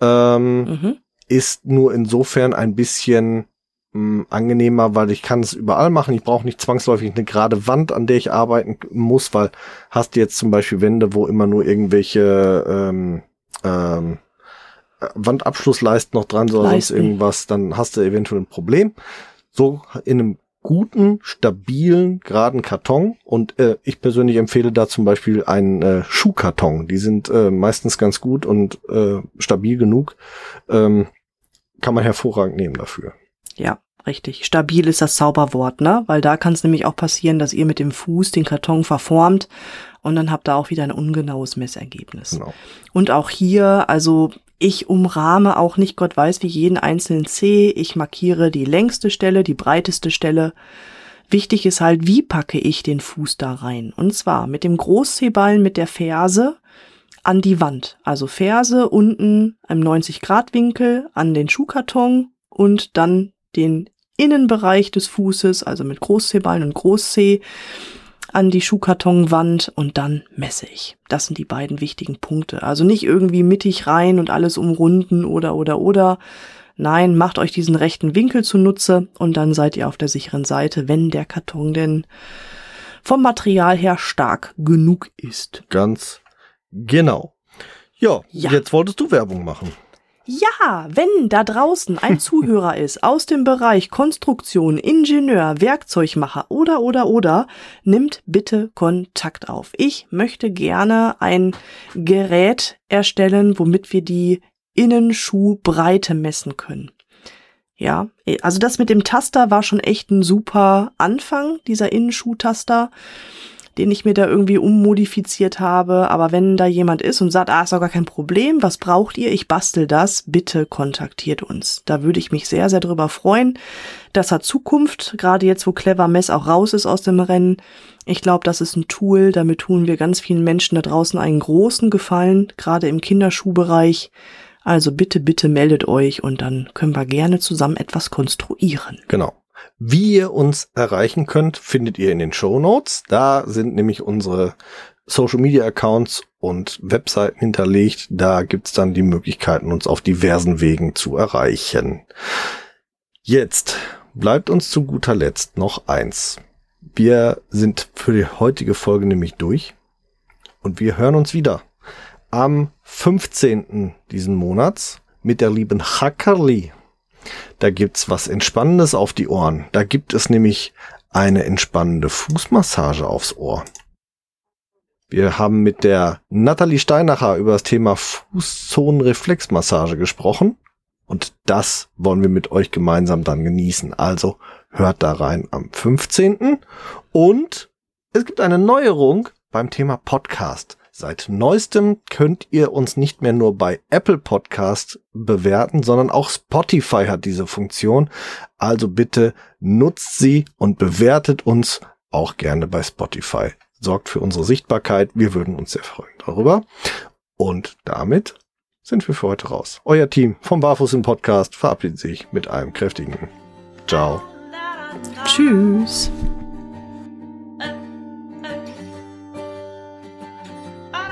Ähm, mhm. Ist nur insofern ein bisschen mh, hm, angenehmer, weil ich kann es überall machen. Ich brauche nicht zwangsläufig eine gerade Wand, an der ich arbeiten muss, weil hast du jetzt zum Beispiel Wände, wo immer nur irgendwelche ähm, ähm, Wandabschlussleisten noch dran sind oder sonst irgendwas, dann hast du eventuell ein Problem. So in einem guten, stabilen, geraden Karton. Und äh, ich persönlich empfehle da zum Beispiel einen äh, Schuhkarton. Die sind äh, meistens ganz gut und äh, stabil genug. Ähm, kann man hervorragend nehmen dafür. Ja, richtig. Stabil ist das Zauberwort, ne? Weil da kann es nämlich auch passieren, dass ihr mit dem Fuß den Karton verformt und dann habt ihr auch wieder ein ungenaues Messergebnis. Genau. Und auch hier, also ich umrahme auch nicht Gott weiß wie jeden einzelnen C. Ich markiere die längste Stelle, die breiteste Stelle. Wichtig ist halt, wie packe ich den Fuß da rein? Und zwar mit dem Großzehballen mit der Ferse an die Wand. Also Ferse unten im 90 Grad Winkel an den Schuhkarton und dann den Innenbereich des Fußes, also mit Großzehballen und Großzeh an die Schuhkartonwand und dann messe ich. Das sind die beiden wichtigen Punkte. Also nicht irgendwie mittig rein und alles umrunden oder oder oder. Nein, macht euch diesen rechten Winkel zunutze und dann seid ihr auf der sicheren Seite, wenn der Karton denn vom Material her stark genug ist. Ganz genau. Ja, ja. jetzt wolltest du Werbung machen. Ja, wenn da draußen ein (laughs) Zuhörer ist aus dem Bereich Konstruktion, Ingenieur, Werkzeugmacher oder oder oder, nimmt bitte Kontakt auf. Ich möchte gerne ein Gerät erstellen, womit wir die Innenschuhbreite messen können. Ja, also das mit dem Taster war schon echt ein super Anfang, dieser Innenschuhtaster den ich mir da irgendwie ummodifiziert habe. Aber wenn da jemand ist und sagt, ah, ist doch gar kein Problem, was braucht ihr? Ich bastel das, bitte kontaktiert uns. Da würde ich mich sehr, sehr drüber freuen. Das hat Zukunft, gerade jetzt, wo Clever Mess auch raus ist aus dem Rennen. Ich glaube, das ist ein Tool, damit tun wir ganz vielen Menschen da draußen einen großen Gefallen, gerade im Kinderschuhbereich. Also bitte, bitte meldet euch und dann können wir gerne zusammen etwas konstruieren. Genau. Wie ihr uns erreichen könnt, findet ihr in den Show Notes. Da sind nämlich unsere Social Media Accounts und Webseiten hinterlegt. Da gibt's dann die Möglichkeiten, uns auf diversen Wegen zu erreichen. Jetzt bleibt uns zu guter Letzt noch eins. Wir sind für die heutige Folge nämlich durch und wir hören uns wieder am 15. diesen Monats mit der lieben Hackerli. Da gibt's was Entspannendes auf die Ohren. Da gibt es nämlich eine entspannende Fußmassage aufs Ohr. Wir haben mit der Nathalie Steinacher über das Thema Fußzonenreflexmassage gesprochen und das wollen wir mit euch gemeinsam dann genießen. Also hört da rein am 15. Und es gibt eine Neuerung beim Thema Podcast. Seit neuestem könnt ihr uns nicht mehr nur bei Apple Podcast bewerten, sondern auch Spotify hat diese Funktion. Also bitte nutzt sie und bewertet uns auch gerne bei Spotify sorgt für unsere Sichtbarkeit. Wir würden uns sehr freuen darüber. Und damit sind wir für heute raus. Euer Team vom Barfuß im Podcast verabschiedet sich mit einem kräftigen Ciao. Tschüss.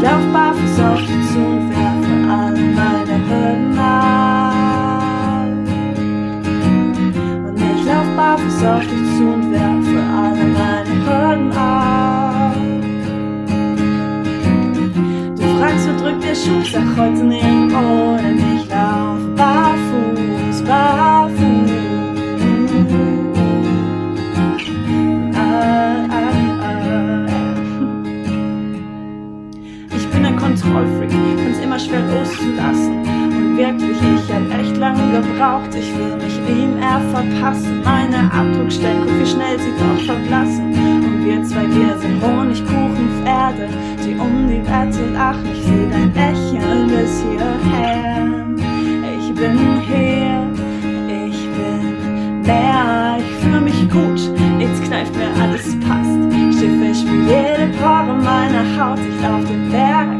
ich lauf barfuß auf dich zu und werfe alle meine Hürden ab. Und ich lauf barfuß auf dich zu und werfe alle meine Hürden ab. Du fragst, wo drückt der Schuh, sag heute nirgendwo, denn ich lauf barfuß, barfuß. Kontrollfreak, find's immer schwer loszulassen. Und wirklich, ich hab echt lange gebraucht, ich will mich ihm eher verpassen. Meine Abdruckstellen, guck wie schnell sie doch verblassen. Und wir zwei, wir sind Honigkuchenpferde, die um die Wette lachen. Ich seh dein Lächeln bis hierher. Ich bin hier, ich bin mehr, ich fühle mich gut, nichts kneift mir, alles passt. Schiffe, ich spür jede Pore meiner Haut, ich lauf den Berg